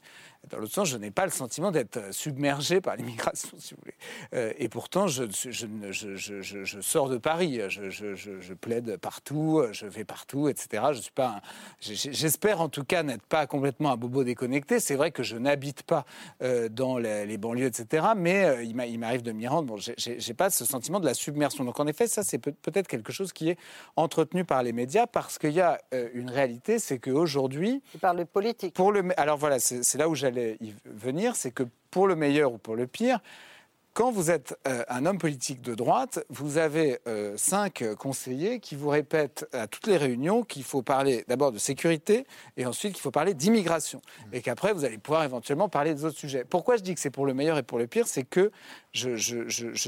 dans l'autre sens, je n'ai pas le sentiment d'être euh, submergé par l'immigration, *laughs* si vous voulez. Euh, et pourtant, je, je, sors de Paris, je, plaide partout, je vais partout, etc. Je suis pas, j'espère en tout cas n'être pas complètement un bobo déconnecté. C'est vrai que je n'habite pas euh, dans les, banlieues, etc. Mais il m'arrive de m'y rendre. Bon, j'ai pas ce sentiment de la submersion. Donc en effet, ça c'est peut-être quelque chose qui est entretenu par les médias parce qu'il y a une réalité, c'est qu'aujourd'hui, par les politiques. Pour le, alors voilà, c'est là où j'allais y venir, c'est que pour le meilleur ou pour le pire, quand vous êtes euh, un homme politique de droite, vous avez euh, cinq conseillers qui vous répètent à toutes les réunions qu'il faut parler d'abord de sécurité et ensuite qu'il faut parler d'immigration. Et qu'après, vous allez pouvoir éventuellement parler des autres sujets. Pourquoi je dis que c'est pour le meilleur et pour le pire? C'est que je,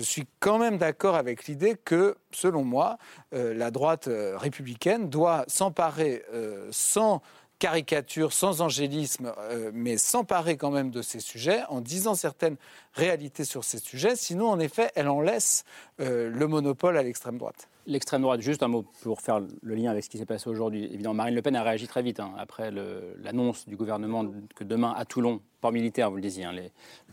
suis quand même d'accord avec l'idée que, selon moi, euh, la droite républicaine doit s'emparer sans caricature, sans angélisme, euh, mais s'emparer quand même de ces sujets en disant certaines réalités sur ces sujets. Sinon, en effet, elle en laisse euh, le monopole à l'extrême droite. L'extrême droite, juste un mot pour faire le lien avec ce qui s'est passé aujourd'hui. Évidemment, Marine Le Pen a réagi très vite hein, après l'annonce du gouvernement que demain, à Toulon, port militaire, vous le disiez, hein,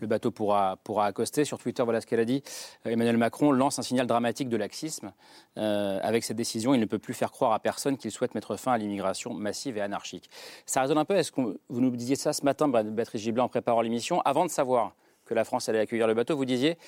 le bateau pourra, pourra accoster. Sur Twitter, voilà ce qu'elle a dit. Emmanuel Macron lance un signal dramatique de laxisme. Euh, avec cette décision, il ne peut plus faire croire à personne qu'il souhaite mettre fin à l'immigration massive et anarchique. Ça résonne un peu. Est-ce que vous nous disiez ça ce matin, Béatrice Gibelin, en préparant l'émission, avant de savoir que la France allait accueillir le bateau, vous disiez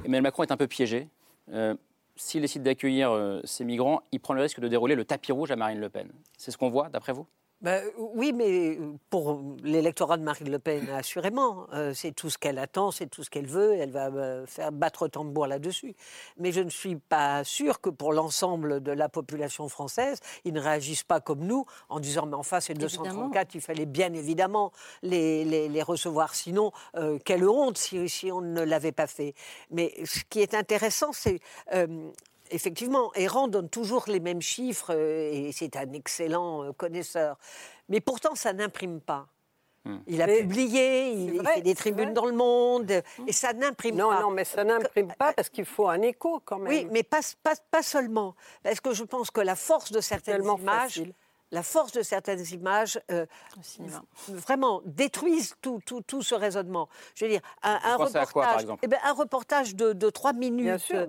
Emmanuel Macron est un peu piégé. Euh, s'il décide d'accueillir euh, ces migrants, il prend le risque de dérouler le tapis rouge à Marine Le Pen. C'est ce qu'on voit, d'après vous? Ben, oui, mais pour l'électorat de Marine Le Pen, assurément, euh, c'est tout ce qu'elle attend, c'est tout ce qu'elle veut, elle va euh, faire battre tambour là-dessus. Mais je ne suis pas sûre que pour l'ensemble de la population française, ils ne réagissent pas comme nous en disant mais enfin c'est 234, il fallait bien évidemment les, les, recevoir, sinon quelle honte si, si on ne l'avait pas fait. Mais ce qui est intéressant, c'est effectivement, Errand donne toujours les mêmes chiffres euh, et c'est un excellent euh, connaisseur. Mais pourtant, ça n'imprime pas. Hmm. Il a publié, il, fait des tribunes dans le monde, et ça n'imprime pas. Non, non, mais ça n'imprime pas parce qu'il faut un écho quand même. Oui, mais pas, pas, seulement. Parce que je pense que la force de certaines images la force de certaines images euh, vraiment détruisent tout, tout, tout, ce raisonnement. Je veux dire, un, reportage, eh ben, un reportage de, trois minutes sur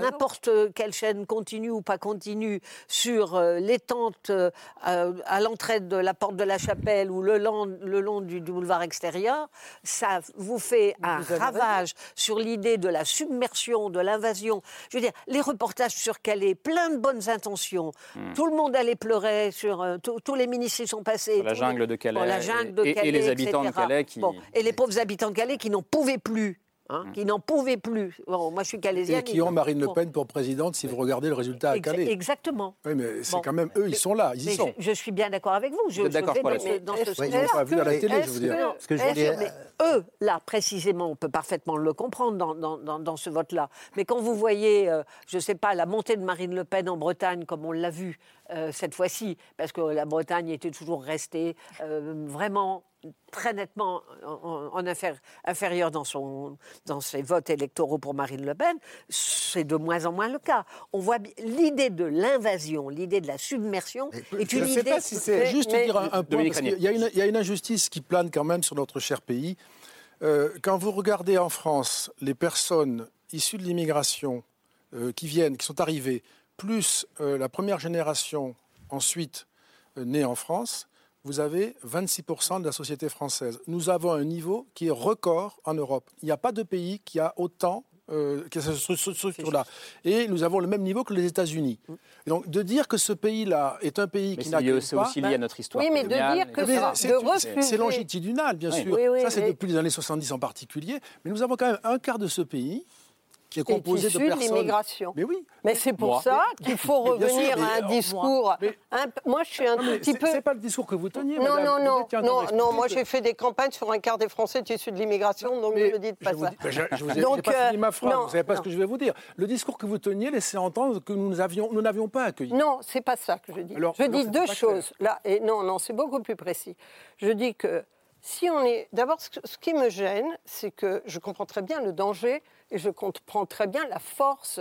n'importe quelle chaîne continue ou pas continue sur euh, les tentes euh, à l'entrée de la porte de la chapelle ou le long, le long du, boulevard extérieur, ça vous fait un ravage sur l'idée de la submersion, de l'invasion. Je veux dire, les reportages sur Calais, plein de bonnes intentions, hmm. tout le monde allait pleurer sur euh, tous les ministres sont passés. la jungle de Calais. la jungle de Calais, et, les habitants de Calais qui. et les pauvres habitants de Calais qui n'en pouvaient plus Hein, qui n'en pouvaient plus. Bon, moi, je suis calaisienne. Et qui ont Marine Le Pen pour présidente si vous regardez le résultat à Calais. Exactement. Oui, mais c'est quand même eux, ils sont là, ils y sont. Je, suis bien d'accord avec vous. Je, vous d'accord dans, dans ce oui, Ils pas vu à la télé, je veux dire. Que, mais eux, là, précisément, on peut parfaitement le comprendre dans, dans, dans ce vote-là. Mais quand vous voyez, euh, je ne sais pas, la montée de Marine Le Pen en Bretagne, comme on l'a vu euh, cette fois-ci, parce que la Bretagne était toujours restée euh, vraiment très nettement en, inférieur dans, son, dans ses votes électoraux pour Marine Le Pen, c'est de moins en moins le cas. On voit l'idée de l'invasion, l'idée de la submersion est une idée. Pas si c'est juste dire un, point, parce qu'il y, y, a une injustice qui plane quand même sur notre cher pays. Euh, quand vous regardez en France les personnes issues de l'immigration euh, qui viennent, qui sont arrivées, plus euh, la première génération ensuite née en France, vous avez 26% de la société française. Nous avons un niveau qui est record en Europe. Il n'y a pas de pays qui a autant euh, qui a cette structure-là. Et nous avons le même niveau que les États-Unis. Donc de dire que ce pays-là est un pays qui n'accueille pas... C'est aussi lié à notre histoire Oui, mais de dire que c'est longitudinal, bien sûr. Ça, c'est depuis les années 70 en particulier. Mais nous avons quand même un quart de ce pays qui est composé de personnes. l'immigration. Mais oui. Mais c'est pour ça qu'il faut revenir à un discours. Moi, je suis un tout petit peu. C'est pas le discours que vous teniez. Non, non, non, non, non. Moi, j'ai fait des campagnes sur un quart des Français issus de l'immigration, donc ne me dites pas ça. je, vous ai, donc, pas fini ma phrase. vous savez pas ce que je vais vous dire. Le discours que vous teniez laissait entendre que nous n'avions, nous n'avions pas accueilli. Non, c'est pas ça que je dis. je dis deux choses. Là, et non, non, c'est beaucoup plus précis. Je dis que si on est. D'abord, ce qui me gêne, c'est que je comprends très bien le danger et je comprends très bien la force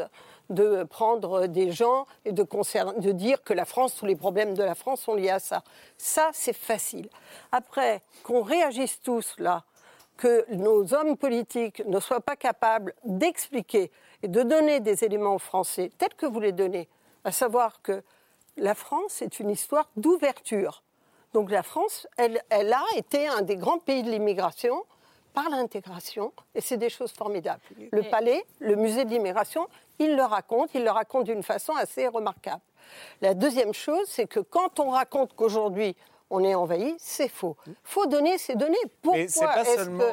de prendre des gens et de, de dire que la France, tous les problèmes de la France sont liés à ça. Ça, c'est facile. Après, qu'on réagisse tous là, que nos hommes politiques ne soient pas capables d'expliquer et de donner des éléments aux Français tels que vous les donnez, à savoir que la France est une histoire d'ouverture donc la France, elle, a été un des grands pays de l'immigration par l'intégration, et c'est des choses formidables. Le palais, le musée de l'immigration, il le raconte, il le raconte d'une façon assez remarquable. La deuxième chose, c'est que quand on raconte qu'aujourd'hui on est envahi, c'est faux. Il faut donner ces données. Pourquoi est-ce que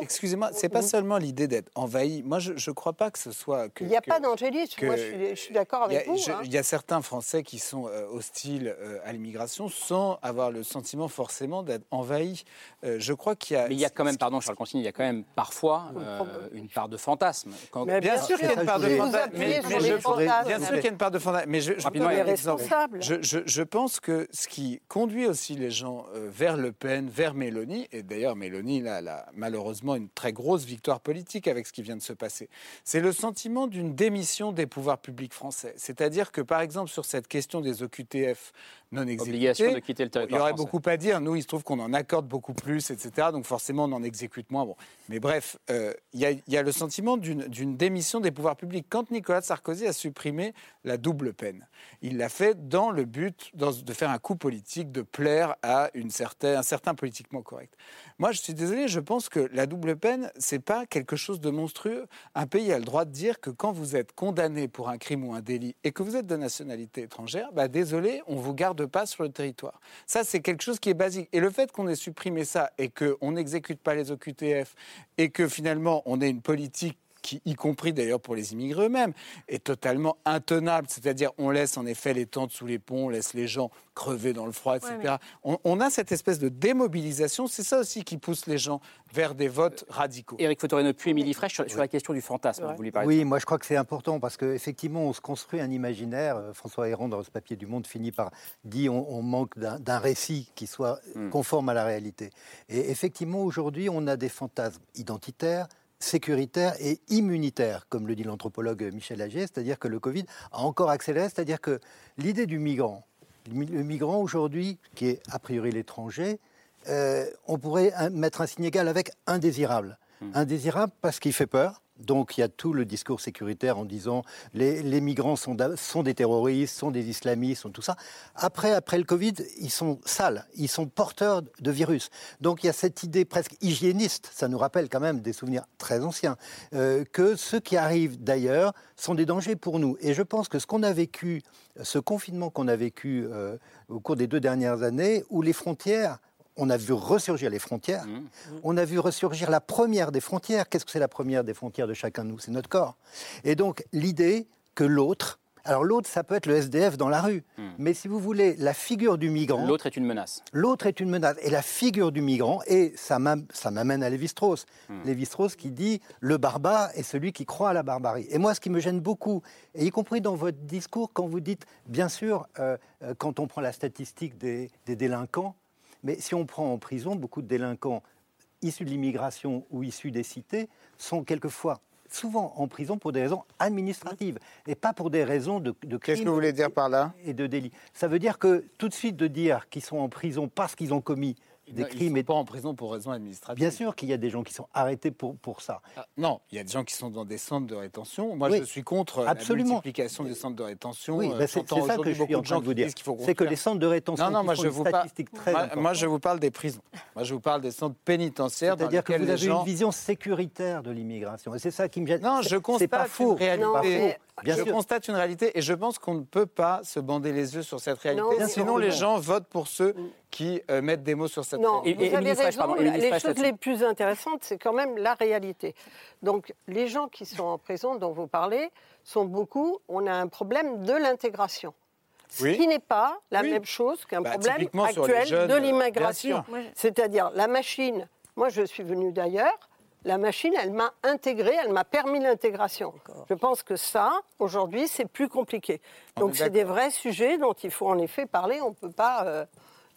Excusez-moi, c'est pas seulement l'idée d'être envahi. Moi, je ne crois pas que ce soit. Que, il n'y a pas d'angélisme. Moi, je suis, d'accord avec vous. Hein. Il y a certains Français qui sont euh, hostiles euh, à l'immigration sans avoir le sentiment forcément d'être envahis. Euh, je crois qu'il y a. Mais il y a quand même, pardon, Charles Consigne, il y a quand même parfois une part de fantasme. bien, sûr qu'il y a une part de fantasme. Mais, bien sûr qu'il y a une part de fantasme. Mais je, je, je, pense que ce qui conduit aussi les gens vers Le Pen, vers Mélanie, et d'ailleurs Mélanie, là, là malheureusement malheureusement une très grosse victoire politique avec ce qui vient de se passer. C'est le sentiment d'une démission des pouvoirs publics français. C'est-à-dire que, par exemple, sur cette question des OQTF non exécutés, Obligation de quitter le territoire il y aurait beaucoup à dire. Nous, il se trouve qu'on en accorde beaucoup plus, etc. Donc forcément, on en exécute moins. Bon. Mais bref, euh, il y, a le sentiment d'une démission des pouvoirs publics. Quand Nicolas Sarkozy a supprimé la double peine, il l'a fait dans le but de faire un coup politique, de plaire à une certaine, un certain politiquement correct. Moi, je suis désolé, je pense que la double peine, c'est pas quelque chose de monstrueux. Un pays a le droit de dire que quand vous êtes condamné pour un crime ou un délit et que vous êtes de nationalité étrangère, bah désolé, on vous garde pas sur le territoire. Ça, c'est quelque chose qui est basique. Et le fait qu'on ait supprimé ça et qu'on n'exécute pas les OQTF et que finalement on ait une politique qui, y compris d'ailleurs pour les immigrés eux-mêmes, est totalement intenable. C'est-à-dire, on laisse en effet les tentes sous les ponts, on laisse les gens crever dans le froid, etc. on, a cette espèce de démobilisation. C'est ça aussi qui pousse les gens vers des votes radicaux. Éric Fotorino, puis Émilie Fraîche sur, la question du fantasme. Vous voulez parler oui, moi je crois que c'est important parce qu'effectivement, on se construit un imaginaire. Euh, François Héron, dans ce papier du Monde, finit par dire on, manque d'un récit qui soit hmm. conforme à la réalité. Et effectivement, aujourd'hui, on a des fantasmes identitaires, sécuritaire et immunitaire, comme le dit l'anthropologue Michel Agier, c'est-à-dire que le Covid a encore accéléré, c'est-à-dire que l'idée du migrant, le migrant aujourd'hui, qui est a priori l'étranger, euh, on pourrait mettre un signe égal avec indésirable. Hmm. Indésirable parce qu'il fait peur, donc il y a tout le discours sécuritaire en disant les, les migrants sont, des terroristes, sont des islamistes, sont tout ça. Après, après le Covid, ils sont sales, ils sont porteurs de virus. Donc il y a cette idée presque hygiéniste, ça nous rappelle quand même des souvenirs très anciens, euh, que ceux qui arrivent d'ailleurs sont des dangers pour nous. Et je pense que ce qu'on a vécu, ce confinement qu'on a vécu euh, au cours des deux dernières années, où les frontières on a vu ressurgir les frontières. Mmh. On a vu ressurgir la première des frontières. Qu'est-ce que c'est la première des frontières de chacun de nous? C'est notre corps. Et donc l'idée que l'autre, alors l'autre, ça peut être le SDF dans la rue, mmh. mais si vous voulez, la figure du migrant... L'autre est une menace. L'autre est une menace. Et la figure du migrant, et ça m'amène à Lévi-Strauss. Mmh. Lévi-Strauss qui dit « le barbare est celui qui croit à la barbarie ». Et moi, ce qui me gêne beaucoup, et y compris dans votre discours, quand vous dites, bien sûr, euh, euh, quand on prend la statistique des délinquants, mais si on prend en prison, beaucoup de délinquants issus de l'immigration ou issus des cités sont quelquefois souvent en prison pour des raisons administratives et pas pour des raisons de, de Qu'est-ce que vous voulez dire par là? Et de délit. Ça veut dire que tout de suite de dire qu'ils sont en prison parce qu'ils ont commis des crimes. et pas en prison pour raison administrative. Bien sûr qu'il y a des gens qui sont arrêtés pour, pour ça. Ah, non, il y a des gens qui sont dans des centres de rétention. Moi, je suis contre absolument. la multiplication des centres de rétention. Oui, bah, c'est ça que je suis en train de vous dire. C'est que les centres de rétention. Non, non, moi, je vous parle. Moi, je vous parle des prisons. Moi, je vous parle des centres pénitentiaires. C'est-à-dire que vous avez une vision sécuritaire de l'immigration. Et c'est ça qui me gêne. Non, je constate pas faux. Je constate une réalité et je pense qu'on ne peut pas se bander les yeux sur cette réalité. Sinon, les gens votent pour ceux qui euh, mettent des mots sur cette non, réalité. Vous avez raison. les choses les plus intéressantes, c'est quand même la réalité. Donc, les gens qui sont en prison, dont vous parlez, sont beaucoup. On a un problème de l'intégration. Ce qui n'est pas la même chose qu'un bah, problème actuel de l'immigration. C'est-à-dire la machine. Moi, je suis venu d'ailleurs la machine, elle m'a intégré, elle m'a permis l'intégration. Je pense que ça, aujourd'hui, c'est plus compliqué. Donc, c'est des vrais sujets dont il faut en effet parler. On ne peut pas euh,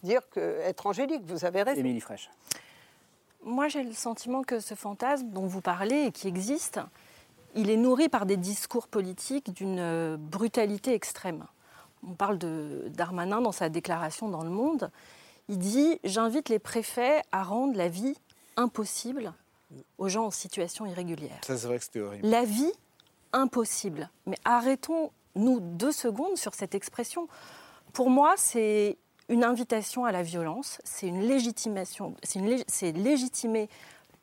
dire que être angélique. Vous avez raison. Émilie Fraîche. Moi, j'ai le sentiment que ce fantasme dont vous parlez et qui existe, il est nourri par des discours politiques d'une euh, brutalité extrême. On parle de Darmanin dans sa déclaration dans Le Monde. Il dit J'invite les préfets à rendre la vie impossible aux gens en situation irrégulière. Ça, c'est vrai que c'était horrible. La vie impossible. Mais arrêtons-nous deux secondes sur cette expression. Pour moi, c'est une invitation à la violence, c'est une légitimation, c'est légitimer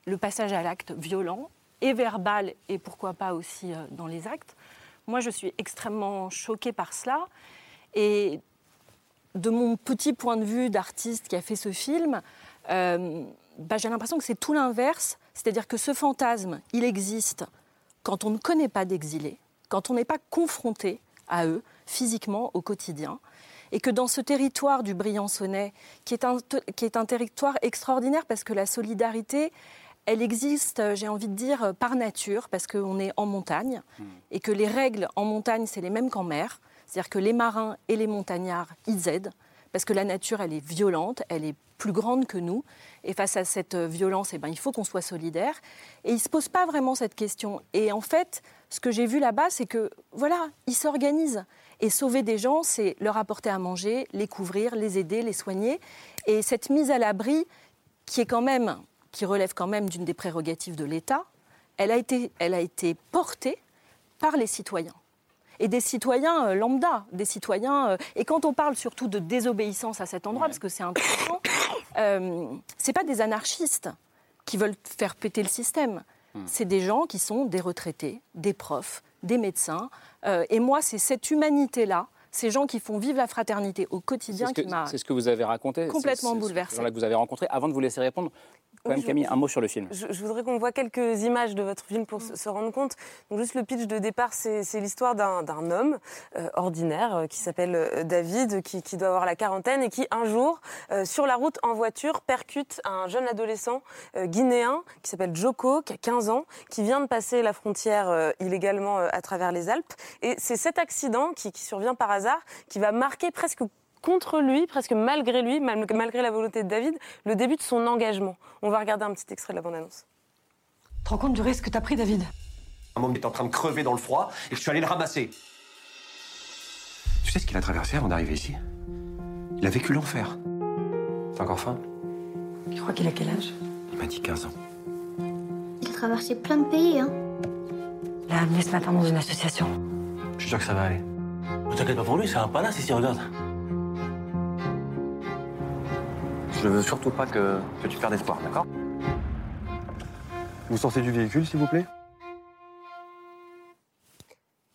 le passage à l'acte violent et verbal et pourquoi pas aussi euh, dans les actes. Moi, je suis extrêmement choquée par cela. Et de mon petit point de vue d'artiste qui a fait ce film, euh, bah, j'ai l'impression que c'est tout l'inverse. C'est-à-dire que ce fantasme, il existe quand on ne connaît pas d'exilés, quand on n'est pas confronté à eux physiquement au quotidien. Et que dans ce territoire du Briançonnais, qui est un, qui est un territoire extraordinaire parce que la solidarité, elle existe, j'ai envie de dire, par nature, parce qu'on est en montagne, hmm. et que les règles en montagne, c'est les mêmes qu'en mer. C'est-à-dire que les marins et les montagnards, ils aident, parce que la nature, elle est violente, elle est plus grande que nous. Et face à cette euh, violence, eh ben, il faut qu'on soit solidaire. Et ils ne se posent pas vraiment cette question. Et en fait, ce que j'ai vu là-bas, c'est que, voilà, ils s'organisent. Et sauver des gens, c'est leur apporter à manger, les couvrir, les aider, les soigner. Et cette mise à l'abri, qui est quand même, qui relève quand même d'une des prérogatives de l'État, elle a été, elle a été portée par les citoyens et des citoyens euh, lambda, des citoyens. Euh, et quand on parle surtout de désobéissance à cet endroit, parce que c'est important, *coughs* euh, c'est pas des anarchistes qui veulent faire péter le système. Hmm. C'est des gens qui sont des retraités, des profs, des médecins. Euh, et moi, c'est cette humanité-là ces gens qui font vivre la fraternité au quotidien qui m'a. C'est ce que vous avez raconté. Complètement bouleversé. C'est que vous avez rencontré. Avant de vous laisser répondre, Camille, un mot sur le film. Je, voudrais qu'on voit quelques images de votre film pour se, rendre compte. Donc, juste le pitch de départ, c'est l'histoire d'un homme euh, ordinaire euh, qui s'appelle euh, David, qui, doit avoir la quarantaine et qui, un jour, sur la route en voiture, percute un jeune adolescent guinéen qui s'appelle Joko, qui a 15 ans, qui vient de passer la frontière illégalement à travers les Alpes. Et c'est cet accident qui, qui survient par hasard qui va marquer presque contre lui, presque malgré lui, malgré la volonté de David, le début de son engagement. On va regarder un petit extrait de la bande-annonce. Tu te rends compte du risque que t'as pris, David? Un homme est en train de crever dans le froid et je suis allé le ramasser. Tu sais ce qu'il a traversé avant d'arriver ici? Il a vécu l'enfer. T'as encore faim? Tu crois qu'il a quel âge? Il m'a dit 15 ans. Il a traversé plein de pays, hein Il a amené ce matin dans une association. Je suis sûr que ça va aller. Ne t'inquiète pas pour lui, c'est un palace ici, regarde. Je veux surtout pas que, que tu perdes espoir, d'accord? Vous sortez du véhicule, s'il vous plaît?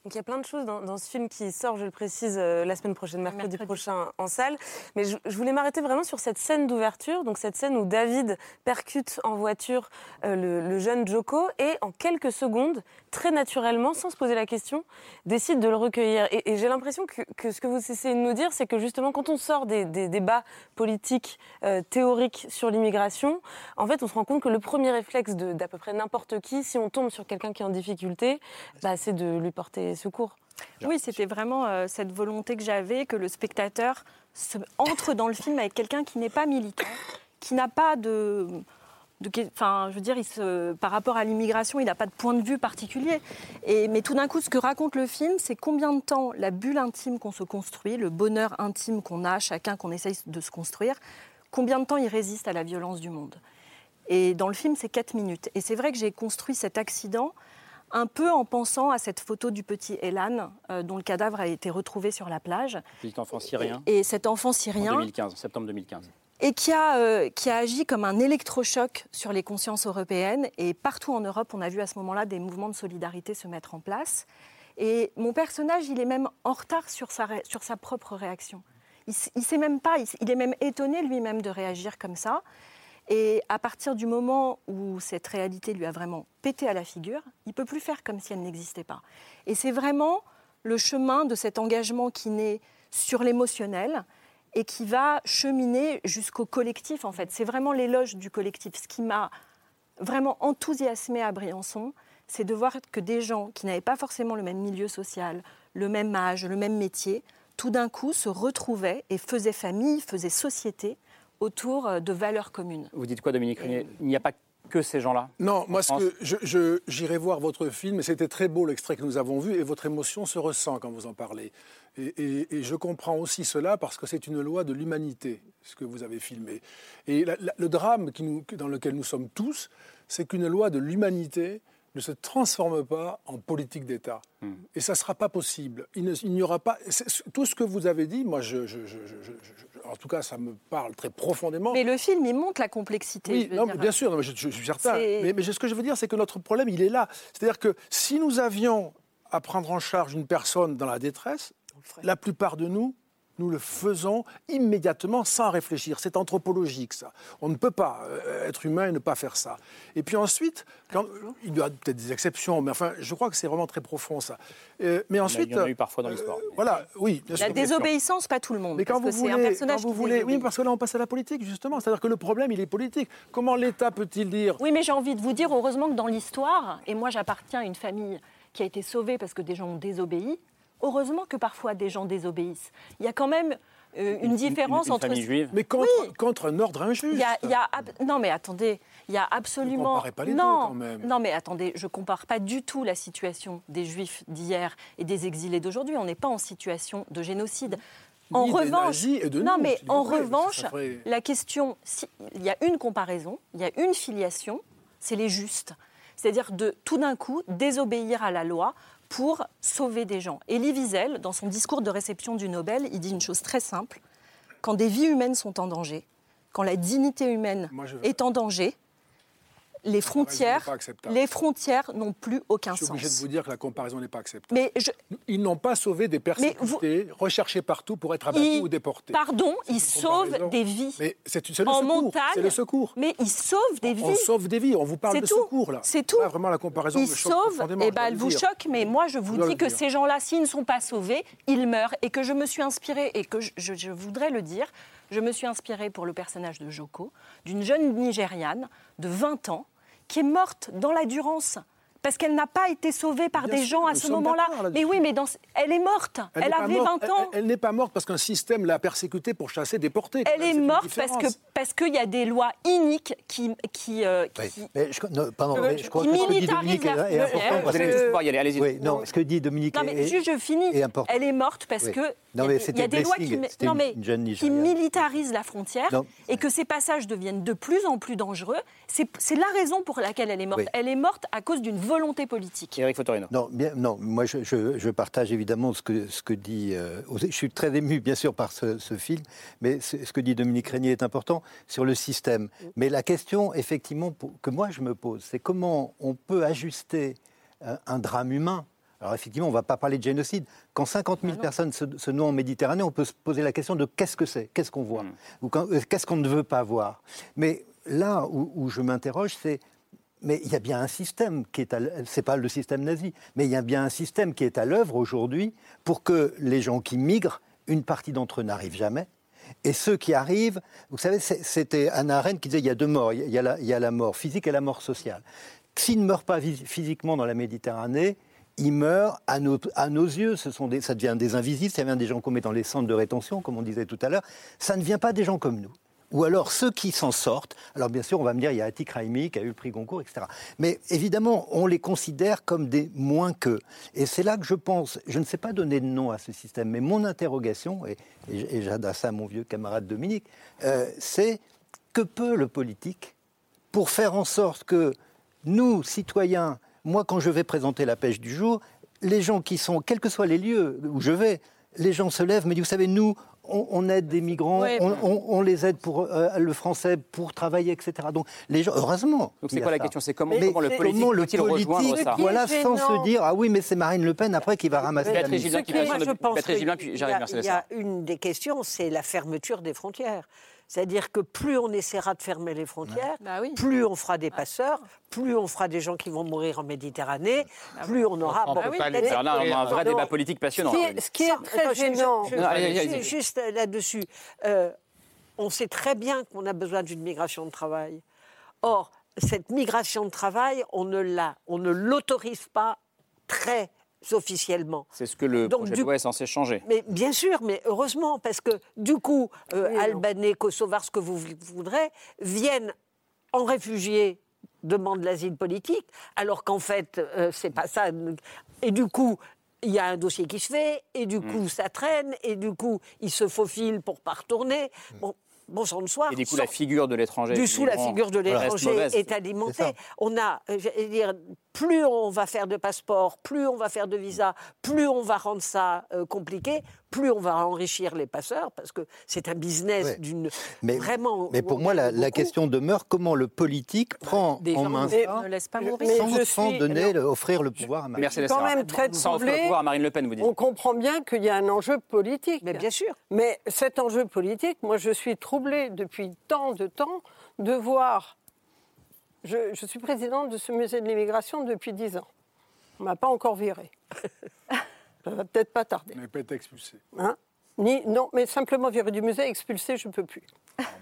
Donc il y a plein de choses dans, ce film qui sort, je le précise, euh, la semaine prochaine, mercredi, prochain en salle. Mais je, voulais m'arrêter vraiment sur cette scène d'ouverture, donc cette scène où David percute en voiture euh, le, jeune Joko et en quelques secondes, très naturellement, sans se poser la question, décide de le recueillir. Et, j'ai l'impression que, ce que vous essayez de nous dire, c'est que justement quand on sort des, débats politiques euh, théoriques sur l'immigration, en fait on se rend compte que le premier réflexe d'à peu près n'importe qui, si on tombe sur quelqu'un qui est en difficulté, bah, c'est de lui porter secours. Oui, c'était vraiment euh, cette volonté que j'avais que le spectateur se entre dans le film avec quelqu'un qui n'est pas militant, qui n'a pas de, enfin, je veux dire, il se, par rapport à l'immigration, il n'a pas de point de vue particulier. Et, mais tout d'un coup, ce que raconte le film, c'est combien de temps la bulle intime qu'on se construit, le bonheur intime qu'on a, chacun qu'on essaye de se construire, combien de temps il résiste à la violence du monde. Et dans le film, c'est 4 minutes. Et c'est vrai que j'ai construit cet accident un peu en pensant à cette photo du petit Elan, euh, dont le cadavre a été retrouvé sur la plage. Petit enfant syrien. Et, cet enfant syrien. En 2015, septembre 2015 et qui a, euh, qui a agi comme un électrochoc sur les consciences européennes. Et partout en Europe, on a vu à ce moment-là des mouvements de solidarité se mettre en place. Et mon personnage, il est même en retard sur sa, sur sa propre réaction. Il, il sait même pas, il, est même étonné lui-même de réagir comme ça. Et à partir du moment où cette réalité lui a vraiment pété à la figure, il peut plus faire comme si elle n'existait pas. Et c'est vraiment le chemin de cet engagement qui naît sur l'émotionnel, et qui va cheminer jusqu'au collectif, en fait. C'est vraiment l'éloge du collectif. Ce qui m'a vraiment enthousiasmé à Briançon, c'est de voir que des gens qui n'avaient pas forcément le même milieu social, le même âge, le même métier, tout d'un coup se retrouvaient et faisaient famille, faisaient société autour euh, de valeurs communes. Vous dites quoi, Dominique Il n'y a pas que ces gens-là Non, moi, ce que j'irai voir votre film, c'était très beau l'extrait que nous avons vu, et votre émotion se ressent quand vous en parlez. Et, je comprends aussi cela parce que c'est une loi de l'humanité, ce que vous avez filmé. Et le drame qui nous, dans lequel nous sommes tous, c'est qu'une loi de l'humanité ne se transforme pas en politique d'État. Hmm. Et ça ne sera pas possible. Il n'y aura pas. Tout ce que vous avez dit, moi, je, en tout cas, ça me parle très profondément. Mais le film, il montre la complexité. Oui, non, bien sûr, je, je, suis certain. Mais, mais, ce que je veux dire, c'est que notre problème, il est là. C'est-à-dire que si nous avions à prendre en charge une personne dans la détresse, la plupart de nous, nous le faisons immédiatement sans réfléchir. C'est anthropologique, ça. On ne peut pas euh, être humain et ne pas faire ça. Et puis ensuite, quand, il y a peut-être des exceptions, mais enfin, je crois que c'est vraiment très profond, ça. Euh, mais ensuite, il y en a eu parfois dans l'histoire. Euh, voilà, oui. Bien la désobéissance, pas tout le monde. Mais quand vous voulez, quand vous voulez, oui, parce que là, on passe à la politique, justement. C'est-à-dire que le problème, il est politique. Comment l'État peut-il dire Oui, mais j'ai envie de vous dire, heureusement que dans l'histoire, et moi, j'appartiens à une famille qui a été sauvée parce que des gens ont désobéi heureusement que parfois des gens désobéissent. Il y a quand même euh, une, différence entre. Mais contre, contre, un ordre injuste. Il y a, Non, mais attendez, il y a absolument. pas les non, deux, quand même. non, mais attendez, je compare pas du tout la situation des Juifs d'hier et des exilés d'aujourd'hui. On n'est pas en situation de génocide. En revanche, non, mais en revanche, la question, il y a une comparaison, il y a une filiation, c'est les justes. C'est-à-dire de tout d'un coup désobéir à la loi pour sauver des gens. Elie Wiesel, dans son discours de réception du Nobel, il dit une chose très simple. Quand des vies humaines sont en danger, quand la dignité humaine est en danger, les frontières, les frontières n'ont plus aucun sens. Je suis obligé de vous dire que la comparaison n'est pas acceptable. Mais Ils n'ont pas sauvé des persécutés, recherchés partout pour être abattus ou déportés. Pardon, ils sauvent des vies. Mais c'est le en secours. C'est le secours. Mais ils sauvent des vies. On sauve des vies. On vous parle de secours là. C'est tout. vraiment la comparaison. Ils sauvent. Et eh ben, elle vous choque, mais moi je vous dis que ces gens-là, s'ils ne sont pas sauvés, ils meurent. Et que je me suis inspirée et que je voudrais le dire. Je me suis inspirée pour le personnage de Joko, d'une jeune Nigériane de 20 ans qui est morte dans la durance parce qu'elle n'a pas été sauvée par des gens à ce moment-là. Mais oui, mais dans... elle est morte. Elle, avait 20 ans. Elle, n'est pas morte parce qu'un système l'a persécutée pour chasser, déporter. Elle est, morte parce que parce qu'il y a des lois iniques qui qui, euh, qui, mais je, pardon, mais je crois que ce que dit Dominique est, important. Vous allez pouvoir y aller. Allez-y. Oui, non, ce que dit Dominique non, mais est, juste, je finis. Elle est morte parce que non, mais il y a des lois qui, non, mais, qui militarisent la frontière et que ces passages deviennent de plus en plus dangereux. C'est la raison pour laquelle elle est morte. Elle est morte à cause d'une volonté politique. Éric Fotorino. Non, bien, non moi je, je, partage évidemment ce que, ce que dit. Euh, je suis très ému bien sûr par ce, film, mais ce que dit Dominique Régnier est important sur le système. Mais la question effectivement que moi je me pose, c'est comment on peut ajuster euh, un drame humain alors effectivement, on ne va pas parler de génocide. Quand 50 000 ah personnes se, noient en Méditerranée, on peut se poser la question de qu'est-ce que c'est, qu'est-ce qu'on voit, hmm. ou euh, qu'est-ce qu'on ne veut pas voir. Mais là où, où je m'interroge, c'est mais il y a bien un système qui est à pas le système nazi, mais il y a bien un système qui est à l'œuvre aujourd'hui pour que les gens qui migrent, une partie d'entre eux n'arrivent jamais. Et ceux qui arrivent, vous savez, c'était Anna Arendt qui disait il y a deux morts, il y a la, mort physique et la mort sociale. S'ils ne meurent pas physiquement dans la Méditerranée, ils meurent à nos, yeux. Ça devient des invisibles, ça devient des gens qu'on met dans les centres de rétention, comme on disait tout à l'heure. Ça ne vient pas des gens comme nous ou alors ceux qui s'en sortent. Alors bien sûr, on va me dire, il y a Atik Raimi qui a eu le prix Goncourt, etc. Mais évidemment, on les considère comme des moins qu'eux. Et c'est là que je pense, je ne sais pas donner de nom à ce système, mais mon interrogation, et, et, j'adresse ça à mon vieux camarade Dominique, euh, c'est que peut le politique pour faire en sorte que nous, citoyens, moi quand je vais présenter la pêche du jour, les gens qui sont, quels que soient les lieux où je vais, les gens se lèvent, mais vous savez, nous, on, aide des migrants, on, les aide pour euh, le français pour travailler, etc. Donc les gens, heureusement. Donc c'est quoi la question C'est comment, comment, le politique peut-il rejoindre ça Voilà, sans se dire ah oui, mais c'est Marine Le Pen après qui va ramasser. la Gilbin qui Moi, je pense il y a une des questions, c'est la fermeture des frontières. C'est-à-dire que plus on essaiera de fermer les frontières, bah plus on fera des passeurs, plus on fera des gens qui vont mourir en Méditerranée, bah plus on aura. On, bon, peut pas on a un vrai débat politique passionnant. Ce qui est, très gênant. Juste là-dessus, euh, on sait très bien qu'on a besoin d'une migration de travail. Or, cette migration de travail, on ne l'autorise pas très officiellement. C'est ce que le projet de loi est censé changer. Mais bien sûr, mais heureusement, parce que du coup, euh, Albanais, Kosovars, ce que vous voudrez, viennent en réfugiés demandent l'asile politique, alors qu'en fait, euh, c'est pas ça. Et du coup, il y a un dossier qui se fait, et du mm. coup, ça traîne, et du coup, ils se faufilent pour pas retourner. Mm. Bon, bon sang de soir. Et du coup, la figure de l'étranger. Du coup, la figure de l'étranger est alimentée. On a, je dire, plus on va faire de passeports, plus on va faire de visas, plus on va rendre ça euh, compliqué, plus on va enrichir les passeurs, parce que c'est un business d'une mais, vraiment. Mais pour moi, la, question demeure comment le politique prend en main ça, ne laisse pas mourir. sans, donner, offrir le pouvoir à Marine. Merci, quand même très sans offrir le pouvoir à Marine Le Pen, vous dites. On comprend bien qu'il y a un enjeu politique. Mais bien sûr. Mais cet enjeu politique, moi, je suis troublée depuis tant de temps de voir je, suis présidente de ce musée de l'immigration depuis 10 ans. On ne m'a pas encore viré. *laughs* Ça va peut-être pas tarder. Vous n'avez pas été expulsé. Hein? Ni, non, mais simplement viré du musée, expulsé, je ne peux plus.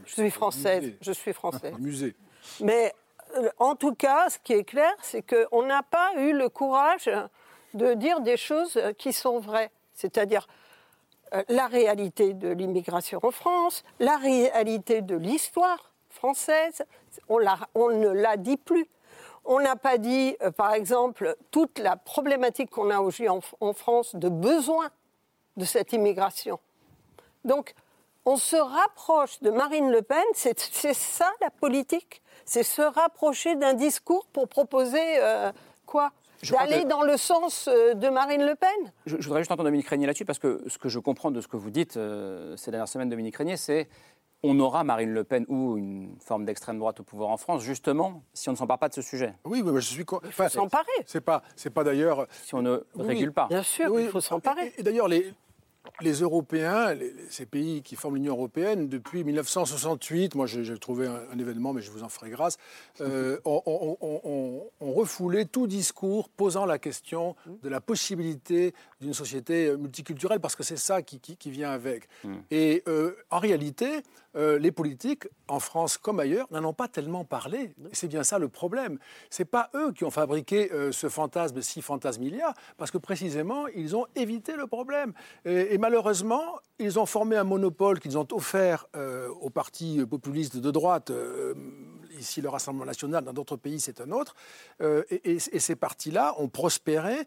je suis française. Je suis française. musée. Mais euh, en tout cas, ce qui est clair, c'est qu'on n'a pas eu le courage de dire des choses qui sont vraies. C'est-à-dire euh, la réalité de l'immigration en France, la réalité de l'histoire française, on, ne l'a dit plus. On n'a pas dit, euh, par exemple, toute la problématique qu'on a aujourd'hui en, France de besoin de cette immigration. Donc, on se rapproche de Marine Le Pen, c'est ça la politique C'est se rapprocher d'un discours pour proposer euh, quoi? D'aller dans le sens euh, de Marine Le Pen? Je, voudrais juste entendre Dominique Régnier là-dessus, parce que ce que je comprends de ce que vous dites ces dernières semaines, Dominique Régnier, c'est on aura Marine Le Pen ou une forme d'extrême droite au pouvoir en France, justement, si on ne s'empare pas de ce sujet. Oui, mais je suis. Enfin, s'emparer. C'est pas, c'est pas d'ailleurs. Si on ne régule pas. Bien sûr, il faut s'emparer. Et, d'ailleurs, les, les Européens, ces pays qui forment l'Union européenne, depuis 1968, moi j'ai trouvé un, événement, mais je vous en ferai grâce, euh, *laughs* ont, refoulé tout discours posant la question de la possibilité d'une société multiculturelle, parce que c'est ça qui, vient avec. Hmm. Et euh, en réalité, euh, les politiques, en France comme ailleurs, n'en ont pas tellement parlé. C'est bien ça le problème. Ce n'est pas eux qui ont fabriqué ce fantasme si fantasmilla, parce que précisément, ils ont évité le problème. Et, malheureusement, ils ont formé un monopole qu'ils ont offert euh, aux partis populistes de droite. Ici, le Rassemblement national, dans d'autres pays, c'est un autre. et, ces partis-là ont prospéré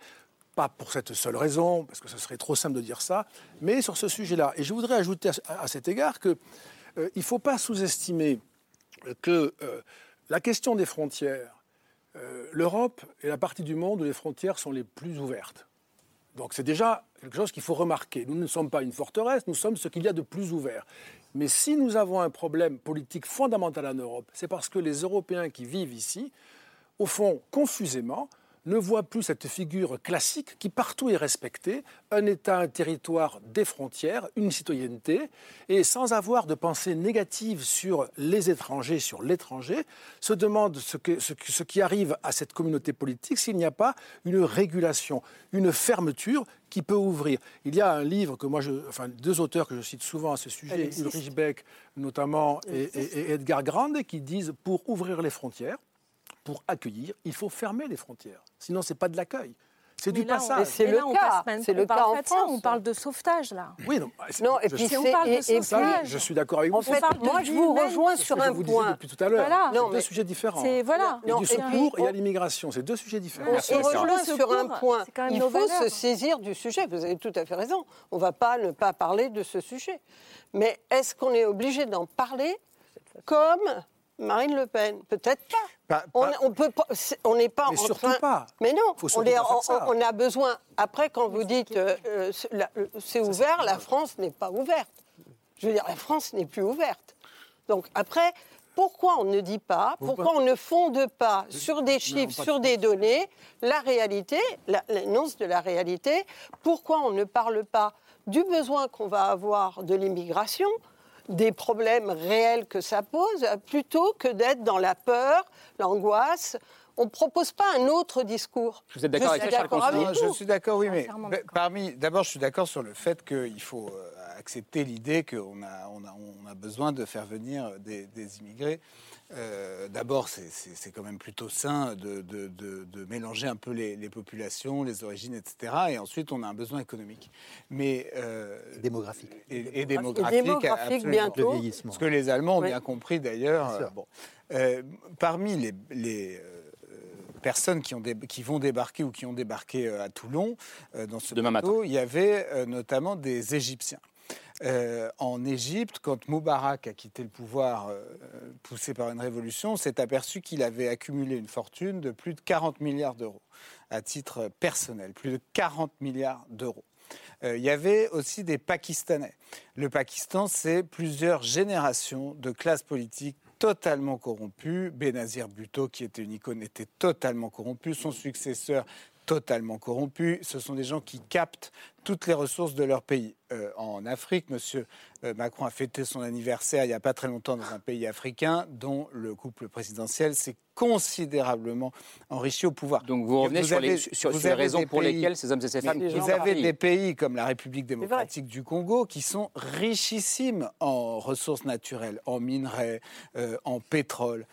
pas pour cette seule raison, parce que ce serait trop simple de dire ça, mais sur ce sujet-là. Et je voudrais ajouter à cet égard que euh, il ne faut pas sous-estimer que euh, la question des frontières, euh, l'Europe est la partie du monde où les frontières sont les plus ouvertes. Donc c'est déjà quelque chose qu'il faut remarquer. Nous ne sommes pas une forteresse, nous sommes ce qu'il y a de plus ouvert. Mais si nous avons un problème politique fondamental en Europe, c'est parce que les Européens qui vivent ici, au fond, confusément, ne voit plus cette figure classique qui partout est respectée, un État, un territoire, des frontières, une citoyenneté, et sans avoir de pensée négative sur les étrangers, sur l'étranger, se demande ce, ce, qui arrive à cette communauté politique s'il n'y a pas une régulation, une fermeture qui peut ouvrir. Il y a un livre que moi, je, enfin deux auteurs que je cite souvent à ce sujet, Ulrich Beck notamment et, et Edgar Grande, qui disent pour ouvrir les frontières, pour accueillir, il faut fermer les frontières. Sinon, ce n'est pas de l'accueil. C'est du là, passage. c'est le cas. C'est le parle cas pas en France. On parle de sauvetage, là. Oui, non, Non, et je puis suis- on parle de sauvetage. je suis d'accord avec vous. En fait, moi, je vous rejoins sur un point. depuis tout à l'heure. Voilà. C'est Non, deux sujets différents. C'est voilà. Il y a du secours et il y a l'immigration. C'est deux sujets différents. On se rejoint sur un point. Il faut se saisir du sujet. Vous avez tout à fait raison. On ne va pas ne pas parler de ce sujet. Mais est-ce qu'on est obligé d'en parler comme Marine Le Pen Peut-être pas. Pas- On, pas- on peut pas- c'est- on n'est pas Mais en surtout train- pas. Mais non, Faut on, est- on- ça. on a besoin. Après, quand vous dites euh, euh, c'est- euh, c'est ouvert, la France n'est pas ouverte. Je veux dire, la France n'est plus ouverte. Donc après, pourquoi on ne dit pas, pourquoi on ne fonde pas sur des chiffres, sur des données, la réalité, la- l'annonce de la réalité Pourquoi on ne parle pas du besoin qu'on va avoir de l'immigration des problèmes réels que ça pose, plutôt que d'être dans la peur, l'angoisse. On ne propose pas un autre discours. Vous êtes d'accord Je avec Charles avec je suis d'accord, oui, mais bah, parmi, d'abord, je suis d'accord sur le fait qu'il faut euh, accepter l'idée qu'on a, on a, on a besoin de faire venir des, des immigrés. Euh, d'abord, c'est- quand même plutôt sain de, de- de- de mélanger un peu les, les populations, les origines, etc. Et ensuite, on a un besoin économique, mais euh, Démographique. et, et démographique, Et démographique bientôt. Le vieillissement. Ce que les Allemands ont Oui. bien compris d'ailleurs. Euh, bon. Euh, parmi les, les, euh, personnes qui, ont dé- qui vont débarquer ou qui ont débarqué euh, à Toulon, euh, dans ce Demain bateau, il y avait euh, notamment des Égyptiens. Euh, en Égypte, quand Moubarak a quitté le pouvoir euh, poussé par une révolution, on s'est aperçu qu'il avait accumulé une fortune de plus de 40 milliards d'euros à titre personnel, plus de 40 milliards d'euros. Euh, il y avait aussi des Pakistanais. Le Pakistan, c'est plusieurs générations de classes politiques totalement corrompues. Benazir Bhutto, qui était une icône, était totalement corrompu. Son successeur, totalement corrompu. Ce sont des gens qui captent toutes les ressources de leur pays. Euh, en Afrique, M. Macron a fêté son anniversaire il n'y a pas très longtemps dans un pays africain dont le couple présidentiel s'est considérablement enrichi au pouvoir. Donc vous revenez Vous sur, les, avez- sur, vous sur les raisons pour pays- lesquelles ces hommes et ces femmes vous avez des pays comme la République démocratique du Congo qui sont richissimes en ressources naturelles, en minerais, euh, en pétrole.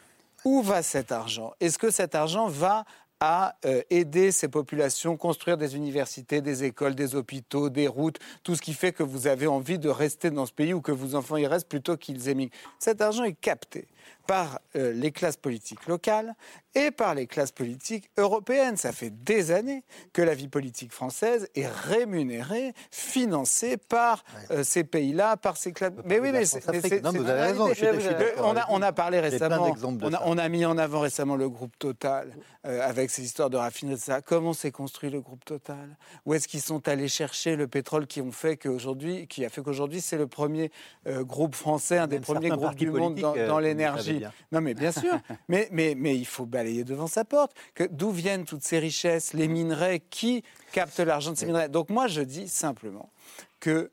Où va cet argent? Est-ce que cet argent va à euh, aider ces populations, construire des universités, des écoles, des hôpitaux, des routes, tout ce qui fait que vous avez envie de rester dans ce pays ou que vos enfants y restent plutôt qu'ils émigrent. Cet argent est capté par euh, les classes politiques locales et par les classes politiques européennes. Ça fait des années que la vie politique française est rémunérée, financée par euh, ces pays-là, par ces classes. Mais oui, mais c'est Non, vous avez raison, je suis- je suis d'accord on, a, on a parlé récemment, on a, ça. on a mis en avant récemment le groupe Total euh, avec ces histoires de raffinerie, etc. Comment s'est construit le groupe Total? Où est-ce qu'ils sont allés chercher le pétrole qui, ont fait qu'aujourd'hui, qui a fait qu'aujourd'hui c'est le premier groupe français, un des Même premiers groupes du monde dans, l'énergie Non mais bien sûr, *laughs* mais, mais, mais il faut balayer devant sa porte. D'où viennent toutes ces richesses, les minerais, qui captent l'argent de ces minerais? Donc moi je dis simplement que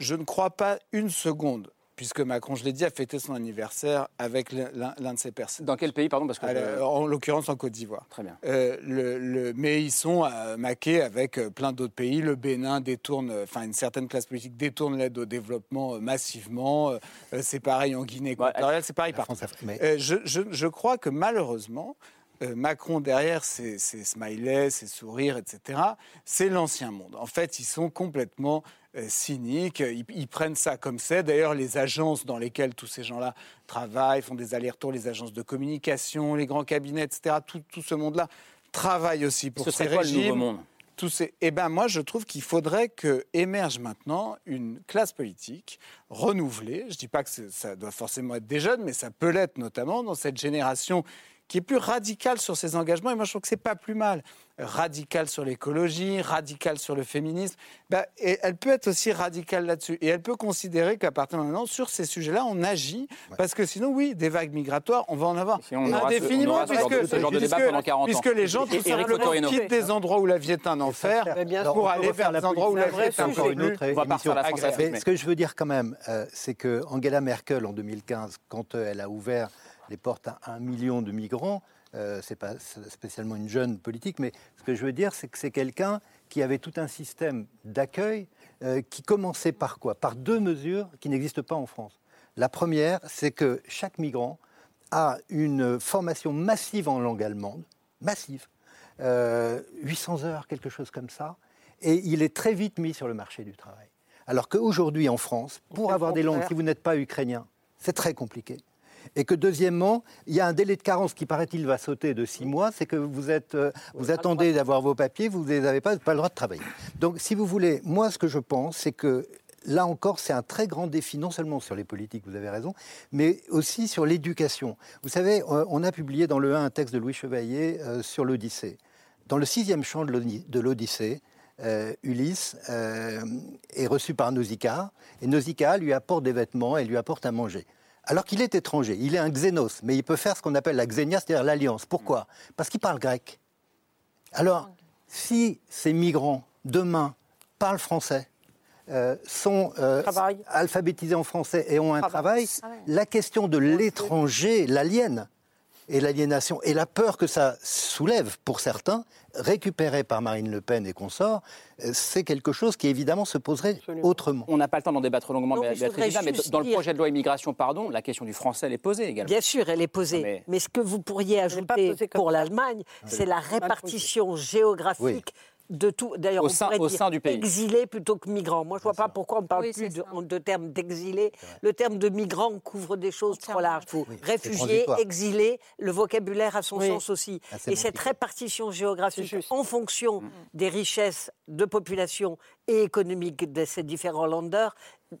je ne crois pas une seconde, puisque Macron, je l'ai dit, a fêté son anniversaire avec l'un de ses personnes. Dans quel pays, pardon parce que je- Alors, En l'occurrence en Côte d'Ivoire. Très bien. Euh, le, le- mais ils sont euh, maqués avec euh, plein d'autres pays. Le Bénin détourne, euh, enfin une certaine classe politique détourne l'aide au développement euh, massivement. Euh, euh, c'est pareil en Guinée équatoriale, c'est pareil partout. Euh, je, je- je crois que malheureusement, euh, Macron derrière ses, ses smileys, ses sourires, etc., c'est l'ancien monde. En fait, ils sont complètement euh, cyniques. Ils, ils prennent ça comme c'est. D'ailleurs, les agences dans lesquelles tous ces gens-là travaillent, font des allers-retours, les agences de communication, les grands cabinets, etc., tout, tout ce monde-là travaille aussi pour Ce ces serait quoi le nouveau monde? Tous ces... Eh ben, moi, je trouve qu'il faudrait que émerge maintenant une classe politique renouvelée. Je ne dis pas que ça doit forcément être des jeunes, mais ça peut l'être notamment dans cette génération qui est plus radicale sur ses engagements. Et moi, je trouve que c'est pas plus mal. Radicale sur l'écologie, radicale sur le féminisme. Et elle peut être aussi radicale là-dessus. Et elle peut considérer qu'à partir de maintenant, sur ces sujets-là, on agit. Parce que sinon, oui, des vagues migratoires, on va en avoir on indéfiniment. on aura ce genre de- puisque, genre de débat puisque- pendant 40 ans. puisque les gens, tout simplement, quittent des endroits où la vie est un enfer Alors, pour aller vers des endroits où la vie est un encore une autre émission. Mais- Ce que je veux dire quand même, euh, c'est que Angela Merkel en 2015, quand euh, elle a ouvert à un million de migrants, euh, c'est pas spécialement une jeune politique, mais ce que je veux dire, c'est que c'est quelqu'un qui avait tout un système d'accueil euh, qui commençait par quoi? Par deux mesures qui n'existent pas en France. La première, c'est que chaque migrant a une formation massive en langue allemande, massive, 800 heures, quelque chose comme ça, et il est très vite mis sur le marché du travail. Alors qu'aujourd'hui, en France, pour avoir des langues, si vous n'êtes pas ukrainien, c'est très compliqué. Et que deuxièmement, il y a un délai de carence qui, paraît-il, va sauter de six mois. C'est que vous, êtes, euh, vous attendez d'avoir vos papiers, vous n'avez pas, pas le droit de travailler. Donc, si vous voulez, moi, ce que je pense, c'est que là encore, c'est un très grand défi, non seulement sur les politiques, vous avez raison, mais aussi sur l'éducation. Vous savez, euh, on a publié dans le 1 un texte de Louis Chevalier euh, sur l'Odyssée. Dans le sixième chant de l'Odyssée, Ulysse est reçu par Nausicaa, et Nausicaa lui apporte des vêtements et lui apporte à manger alors qu'il est étranger. Il est un xénos, mais il peut faire ce qu'on appelle la xénia, c'est-à-dire l'alliance. Pourquoi? Parce qu'il parle grec. Alors, si ces migrants, demain, parlent français, euh, sont euh, alphabétisés en français et ont un travail, la question de l'étranger, l'alien, et l'aliénation et la peur que ça soulève pour certains, récupérée par Marine Le Pen et consorts, euh, c'est quelque chose qui évidemment se poserait autrement. On n'a pas le temps d'en débattre longuement, mais, dans le projet de loi immigration, pardon, la question du français, elle est posée également. Bien sûr, elle est posée. mais... ce que vous pourriez ajouter pour l'Allemagne, c'est la répartition géographique de tout. D'ailleurs, au, sein, au sein du pays. Exilé plutôt que migrant. Moi, je ne vois pas pourquoi on ne parle plus de, de, terme d'exilé. Le terme de migrant couvre des choses trop larges. Réfugié, exilé, le vocabulaire a son sens aussi. Ah, Et cette répartition géographique en fonction mm. des richesses de population et économiques de ces différents landers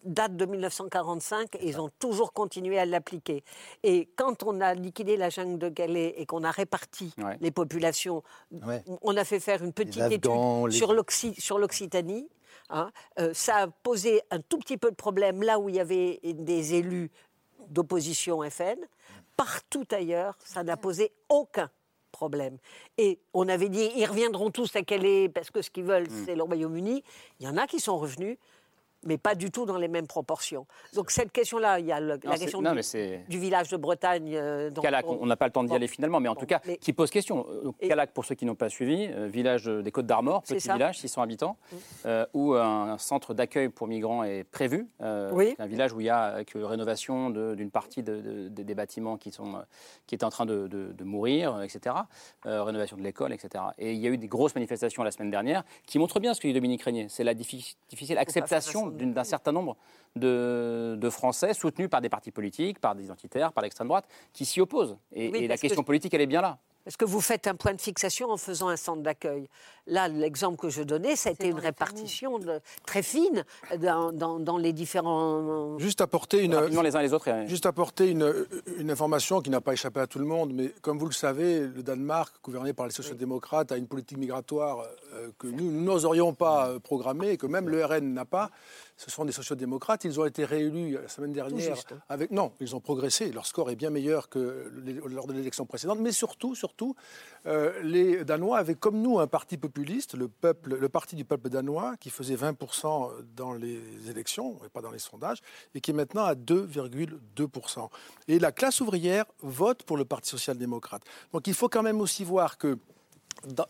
date de 1945 et ils ont toujours continué à l'appliquer. Et quand on a liquidé la jungle de Calais et qu'on a réparti les populations, on a fait faire une petite étude sur l'Occitanie. Hein, euh, ça a posé un tout petit peu de problème là où il y avait des élus d'opposition FN. Partout ailleurs, ça n'a posé aucun problème. Et on avait dit, ils reviendront tous à Calais parce que ce qu'ils veulent, hmm. c'est le Royaume-Uni. Il y en a qui sont revenus mais pas du tout dans les mêmes proportions. Donc cette question-là, il y a la question du, village de Bretagne. Euh, Calac, on n'a pas le temps d'y aller finalement, mais en tout cas, qui pose question. Euh, Calac, pour ceux qui n'ont pas suivi, euh, village des Côtes d'Armor, petit village, 600 habitants, mm. où un centre d'accueil pour migrants est prévu. oui. Un village où il y a rénovation d'une partie des bâtiments qui, sont, qui est en train de, mourir, etc. rénovation de l'école, etc. Et il y a eu des grosses manifestations la semaine dernière qui montrent bien ce que dit Dominique Régnier. C'est la difficile acceptation d'un certain nombre de, Français soutenus par des partis politiques, par des identitaires, par l'extrême droite, qui s'y opposent. Et, la question politique, elle est bien là. Est-ce que vous faites un point de fixation en faisant un centre d'accueil. Là, l'exemple que je donnais, ça a été une répartition très fine dans, les différents. Juste apporter une. les uns les autres. Juste apporter une, une information qui n'a pas échappé à tout le monde, mais comme vous le savez, le Danemark, gouverné par les social-démocrates, a une politique migratoire euh, que nous n'oserions pas euh, programmer et que même le RN n'a pas ce sont des sociodémocrates. Ils ont été réélus la semaine dernière. Avec, non, ils ont progressé. Leur score est bien meilleur que lors de l'élection précédente. Mais surtout, surtout, euh, les Danois avaient comme nous un parti populiste, le, peuple, le parti du peuple danois, qui faisait 20% dans les élections, et pas dans les sondages, et qui est maintenant à 2,2%. Et la classe ouvrière vote pour le Parti social-démocrate. Donc il faut quand même aussi voir que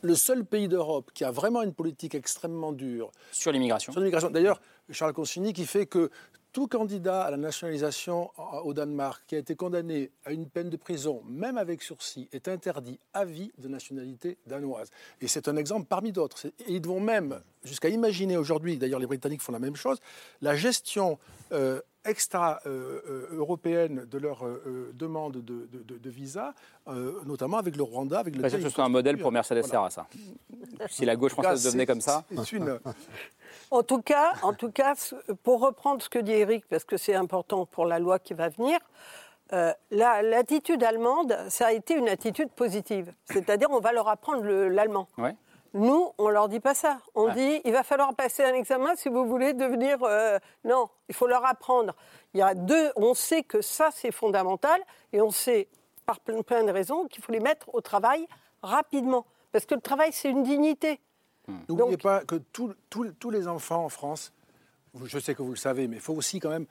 le seul pays d'Europe qui a vraiment une politique extrêmement dure sur l'immigration. D'ailleurs, Charles Consigny qui fait que tout candidat à la nationalisation au Danemark qui a été condamné à une peine de prison, même avec sursis, est interdit à vie de nationalité danoise. Et c'est un exemple parmi d'autres. Ils vont même jusqu'à imaginer aujourd'hui, d'ailleurs les Britanniques font la même chose, la gestion euh, extra-européenne euh, euh, de leur demande de, visa, notamment avec le Rwanda, avec le. que ce soit un modèle pour Mercedes Serra, ça. *laughs* si la gauche française devenait comme ça. Une... *laughs* En tout cas, en tout cas, pour reprendre ce que dit Eric, parce que c'est important pour la loi qui va venir, euh, l'attitude allemande, ça a été une attitude positive. C'est-à-dire, on va leur apprendre l'allemand. Nous, on leur dit pas ça. On dit, il va falloir passer un examen si vous voulez devenir. Euh, non, il faut leur apprendre. Il y a deux. On sait que ça, c'est fondamental, et on sait par plein, plein de raisons qu'il faut les mettre au travail rapidement, parce que le travail, c'est une dignité. N'oubliez pas que tous les enfants en France, je sais que vous le savez, mais il faut aussi quand même,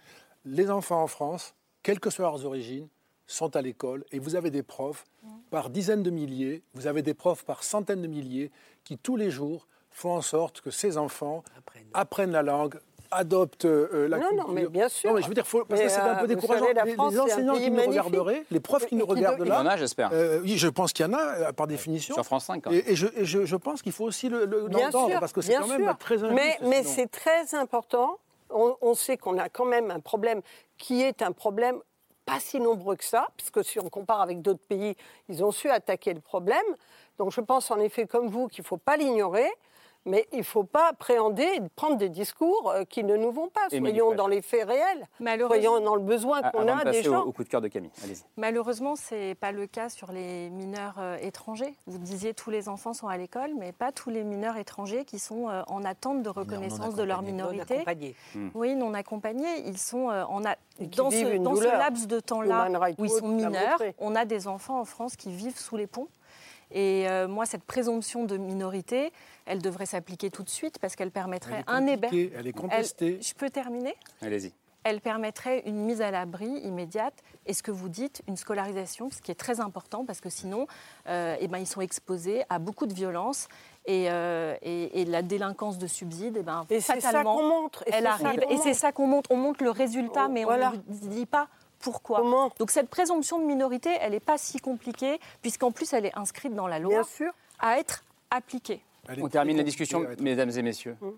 les enfants en France, quelles que soient leurs origines, sont à l'école et vous avez des profs par dizaines de milliers, vous avez des profs par centaines de milliers qui tous les jours font en sorte que ces enfants apprennent, la langue adoptent euh, la non, culture. Non, mais bien sûr. Non, mais je veux dire, faut, parce que c'est un peu décourageant. les, enseignants qui nous regarderaient, les profs qui nous regardent là. Il y en a, j'espère. oui, je pense qu'il y en a, par définition. Sur France 5. Et, et, je, et je, je, pense qu'il faut aussi le, le l'entendre, parce que c'est quand même très injuste. Mais, mais c'est très important. On, on sait qu'on a quand même un problème qui est un problème pas si nombreux que ça, puisque si on compare avec d'autres pays, ils ont su attaquer le problème. Donc je pense en effet, comme vous, qu'il ne faut pas l'ignorer. Mais il ne faut pas appréhender et prendre des discours euh, qui ne nous vont pas. Soyons dans les faits réels. Soyons dans le besoin qu'on a des gens. Au, au coup de cœur de Camille, allez-y. Malheureusement, ce n'est pas le cas sur les mineurs euh, étrangers. Vous disiez tous les enfants sont à l'école, mais pas tous les mineurs étrangers qui sont euh, en attente de reconnaissance de leur minorité. Non accompagnés. Hmm. Oui, non accompagnés. Ils sont en a... dans, ce, dans ce, laps de temps-là où ils sont mineurs. On a des enfants en France qui vivent sous les ponts. Et euh, moi, cette présomption de minorité, elle devrait s'appliquer tout de suite parce qu'elle permettrait un hébergement. Elle est contestée. je peux terminer? Allez-y. Elle permettrait une mise à l'abri immédiate et ce que vous dites, une scolarisation, ce qui est très important parce que sinon, euh, eh ben, ils sont exposés à beaucoup de violences et, euh, et, et, la délinquance de subsides, eh ben, et fatalement, ça montre. Et elle arrive. Et c'est ça qu'on montre. On montre le résultat, mais voilà. on ne dit pas pourquoi Donc cette présomption de minorité, elle n'est pas si compliquée, puisqu'en plus elle est inscrite dans la loi à être appliquée. On termine la discussion, mesdames et messieurs. Mmh.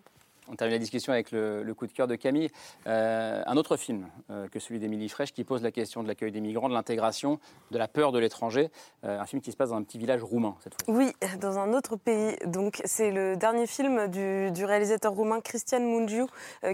On termine la discussion avec le, coup de cœur de Camille. Euh, un autre film euh, que celui d'Émilie Fraîche qui pose la question de l'accueil des migrants, de l'intégration, de la peur de l'étranger. Euh, un film qui se passe dans un petit village roumain cette fois. Oui, dans un autre pays. Donc c'est le dernier film du, réalisateur roumain Cristian Mungiu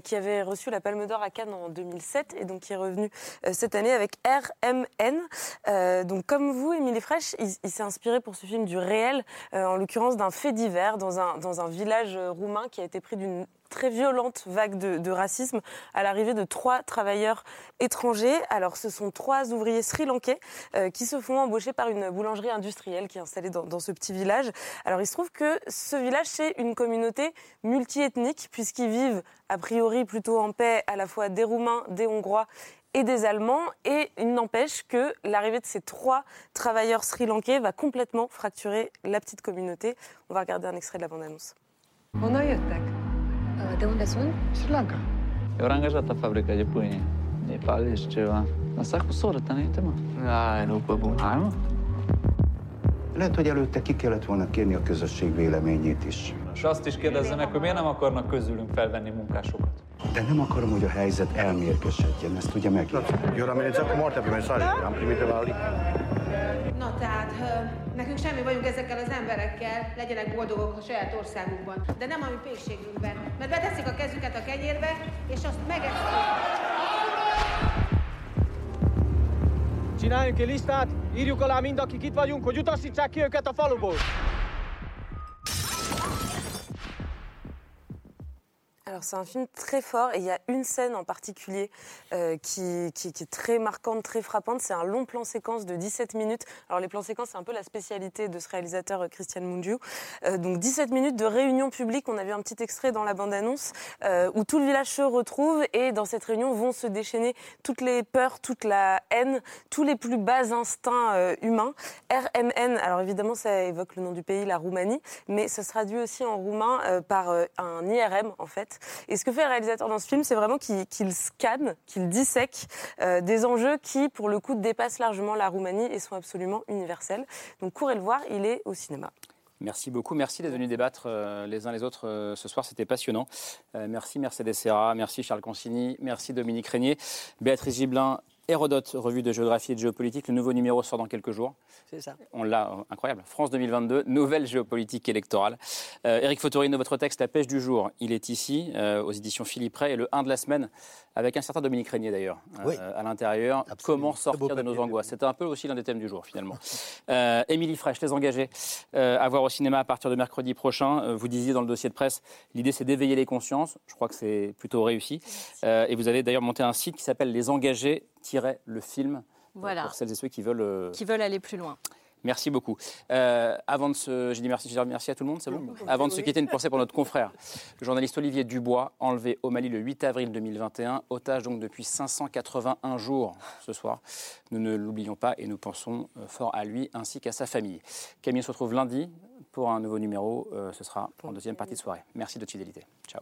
qui avait reçu la Palme d'Or à Cannes en 2007 et donc qui est revenu cette année avec RMN. donc comme vous, Émilie Fraîche, il, s'est inspiré pour ce film du réel, en l'occurrence d'un fait divers dans un, dans un village roumain qui a été pris d'une très violente vague de, racisme à l'arrivée de trois travailleurs étrangers. Alors, ce sont trois ouvriers sri-lankais euh, qui se font embaucher par une boulangerie industrielle qui est installée dans, ce petit village. Alors, il se trouve que ce village, c'est une communauté multiethnique puisqu'ils vivent a priori plutôt en paix à la fois des Roumains, des Hongrois et des Allemands. Et il n'empêche que l'arrivée de ces trois travailleurs sri-lankais va complètement fracturer la petite communauté. On va regarder un extrait de la bande-annonce. De unde sunt? Sri Lanka. Eu am angajat la fabrica de pâine. Nepal și ceva. Asta cu soră ta înainte, mă. Ai, nu, pe bun. Hai, mă. Lehet, hogy előtte ki kellett volna kérni a közösség véleményét is. És azt is kérdezzenek, hogy miért nem akarnak közülünk felvenni munkásokat. De nem akarom, hogy a helyzet elmérgesedjen, ezt ugye meg. Ora amenințat cu moartea pe mesaje, am primit de la Na, tehát nekünk semmi vagyunk ezekkel az emberekkel, legyenek boldogok a saját országukban, de nem a mi pékségünkben. Mert beteszik a kezüket a kenyérbe, és azt megeszik. Csináljunk egy listát, írjuk alá mind, akik itt vagyunk, hogy utasítsák ki őket a faluból. Alors c'est un film très fort et il y a une scène en particulier euh, qui, est très marquante, très frappante. C'est un long plan séquence de 17 minutes. Alors les plans séquences, c'est un peu la spécialité de ce réalisateur euh, Christian Mungiu. Euh, donc 17 minutes de réunion publique. On a vu un petit extrait dans la bande-annonce où tout le village se retrouve et dans cette réunion vont se déchaîner toutes les peurs, toute la haine, tous les plus bas instincts humains. RMN, alors évidemment ça évoque le nom du pays, la Roumanie, mais ça se traduit aussi en roumain par un IRM en fait. Et ce que fait le réalisateur dans ce film, c'est vraiment qu'il scanne, qu'il dissèque euh, des enjeux qui, pour le coup, dépassent largement la Roumanie et sont absolument universels. Donc courez le voir, il est au cinéma. Merci beaucoup. Merci d'être venus débattre euh, les uns les autres euh, ce soir. C'était passionnant. merci Mercedes Serra, merci Charles Consigny, merci Dominique Régnier, Béatrice Gibelin, Hérodote, revue de géographie et de géopolitique. Le nouveau numéro sort dans quelques jours. C'est ça. On l'a, euh, incroyable. France 2022, nouvelle géopolitique électorale. Euh, Éric Fotorino, votre texte La pêche du jour, il est ici, euh, aux éditions Philippe Ray, et le 1 de la semaine, avec un certain Dominique Régnier d'ailleurs, à l'intérieur. Comment sortir de nos angoisses? C'était un peu aussi l'un des thèmes du jour, finalement. *laughs* Émilie Fraîche, Les Engagés, à voir au cinéma à partir de mercredi prochain. vous disiez dans le dossier de presse, l'idée c'est d'éveiller les consciences. Je crois que c'est plutôt réussi. et vous avez d'ailleurs monté un site qui s'appelle Les Engagés le film voilà. pour celles et ceux qui veulent, euh, qui veulent aller plus loin. Merci beaucoup. Euh, avant de se, j'ai dit merci, merci à tout le monde, c'est bon. Avant de se quitter, une pensée pour notre confrère, le journaliste Olivier Dubois, enlevé au Mali le 8 avril 2021, otage donc depuis 581 jours ce soir. Nous ne l'oublions pas et nous pensons euh, fort à lui ainsi qu'à sa famille. Camille se retrouve lundi pour un nouveau numéro. ce sera en deuxième partie de soirée. Merci de votre fidélité. Ciao.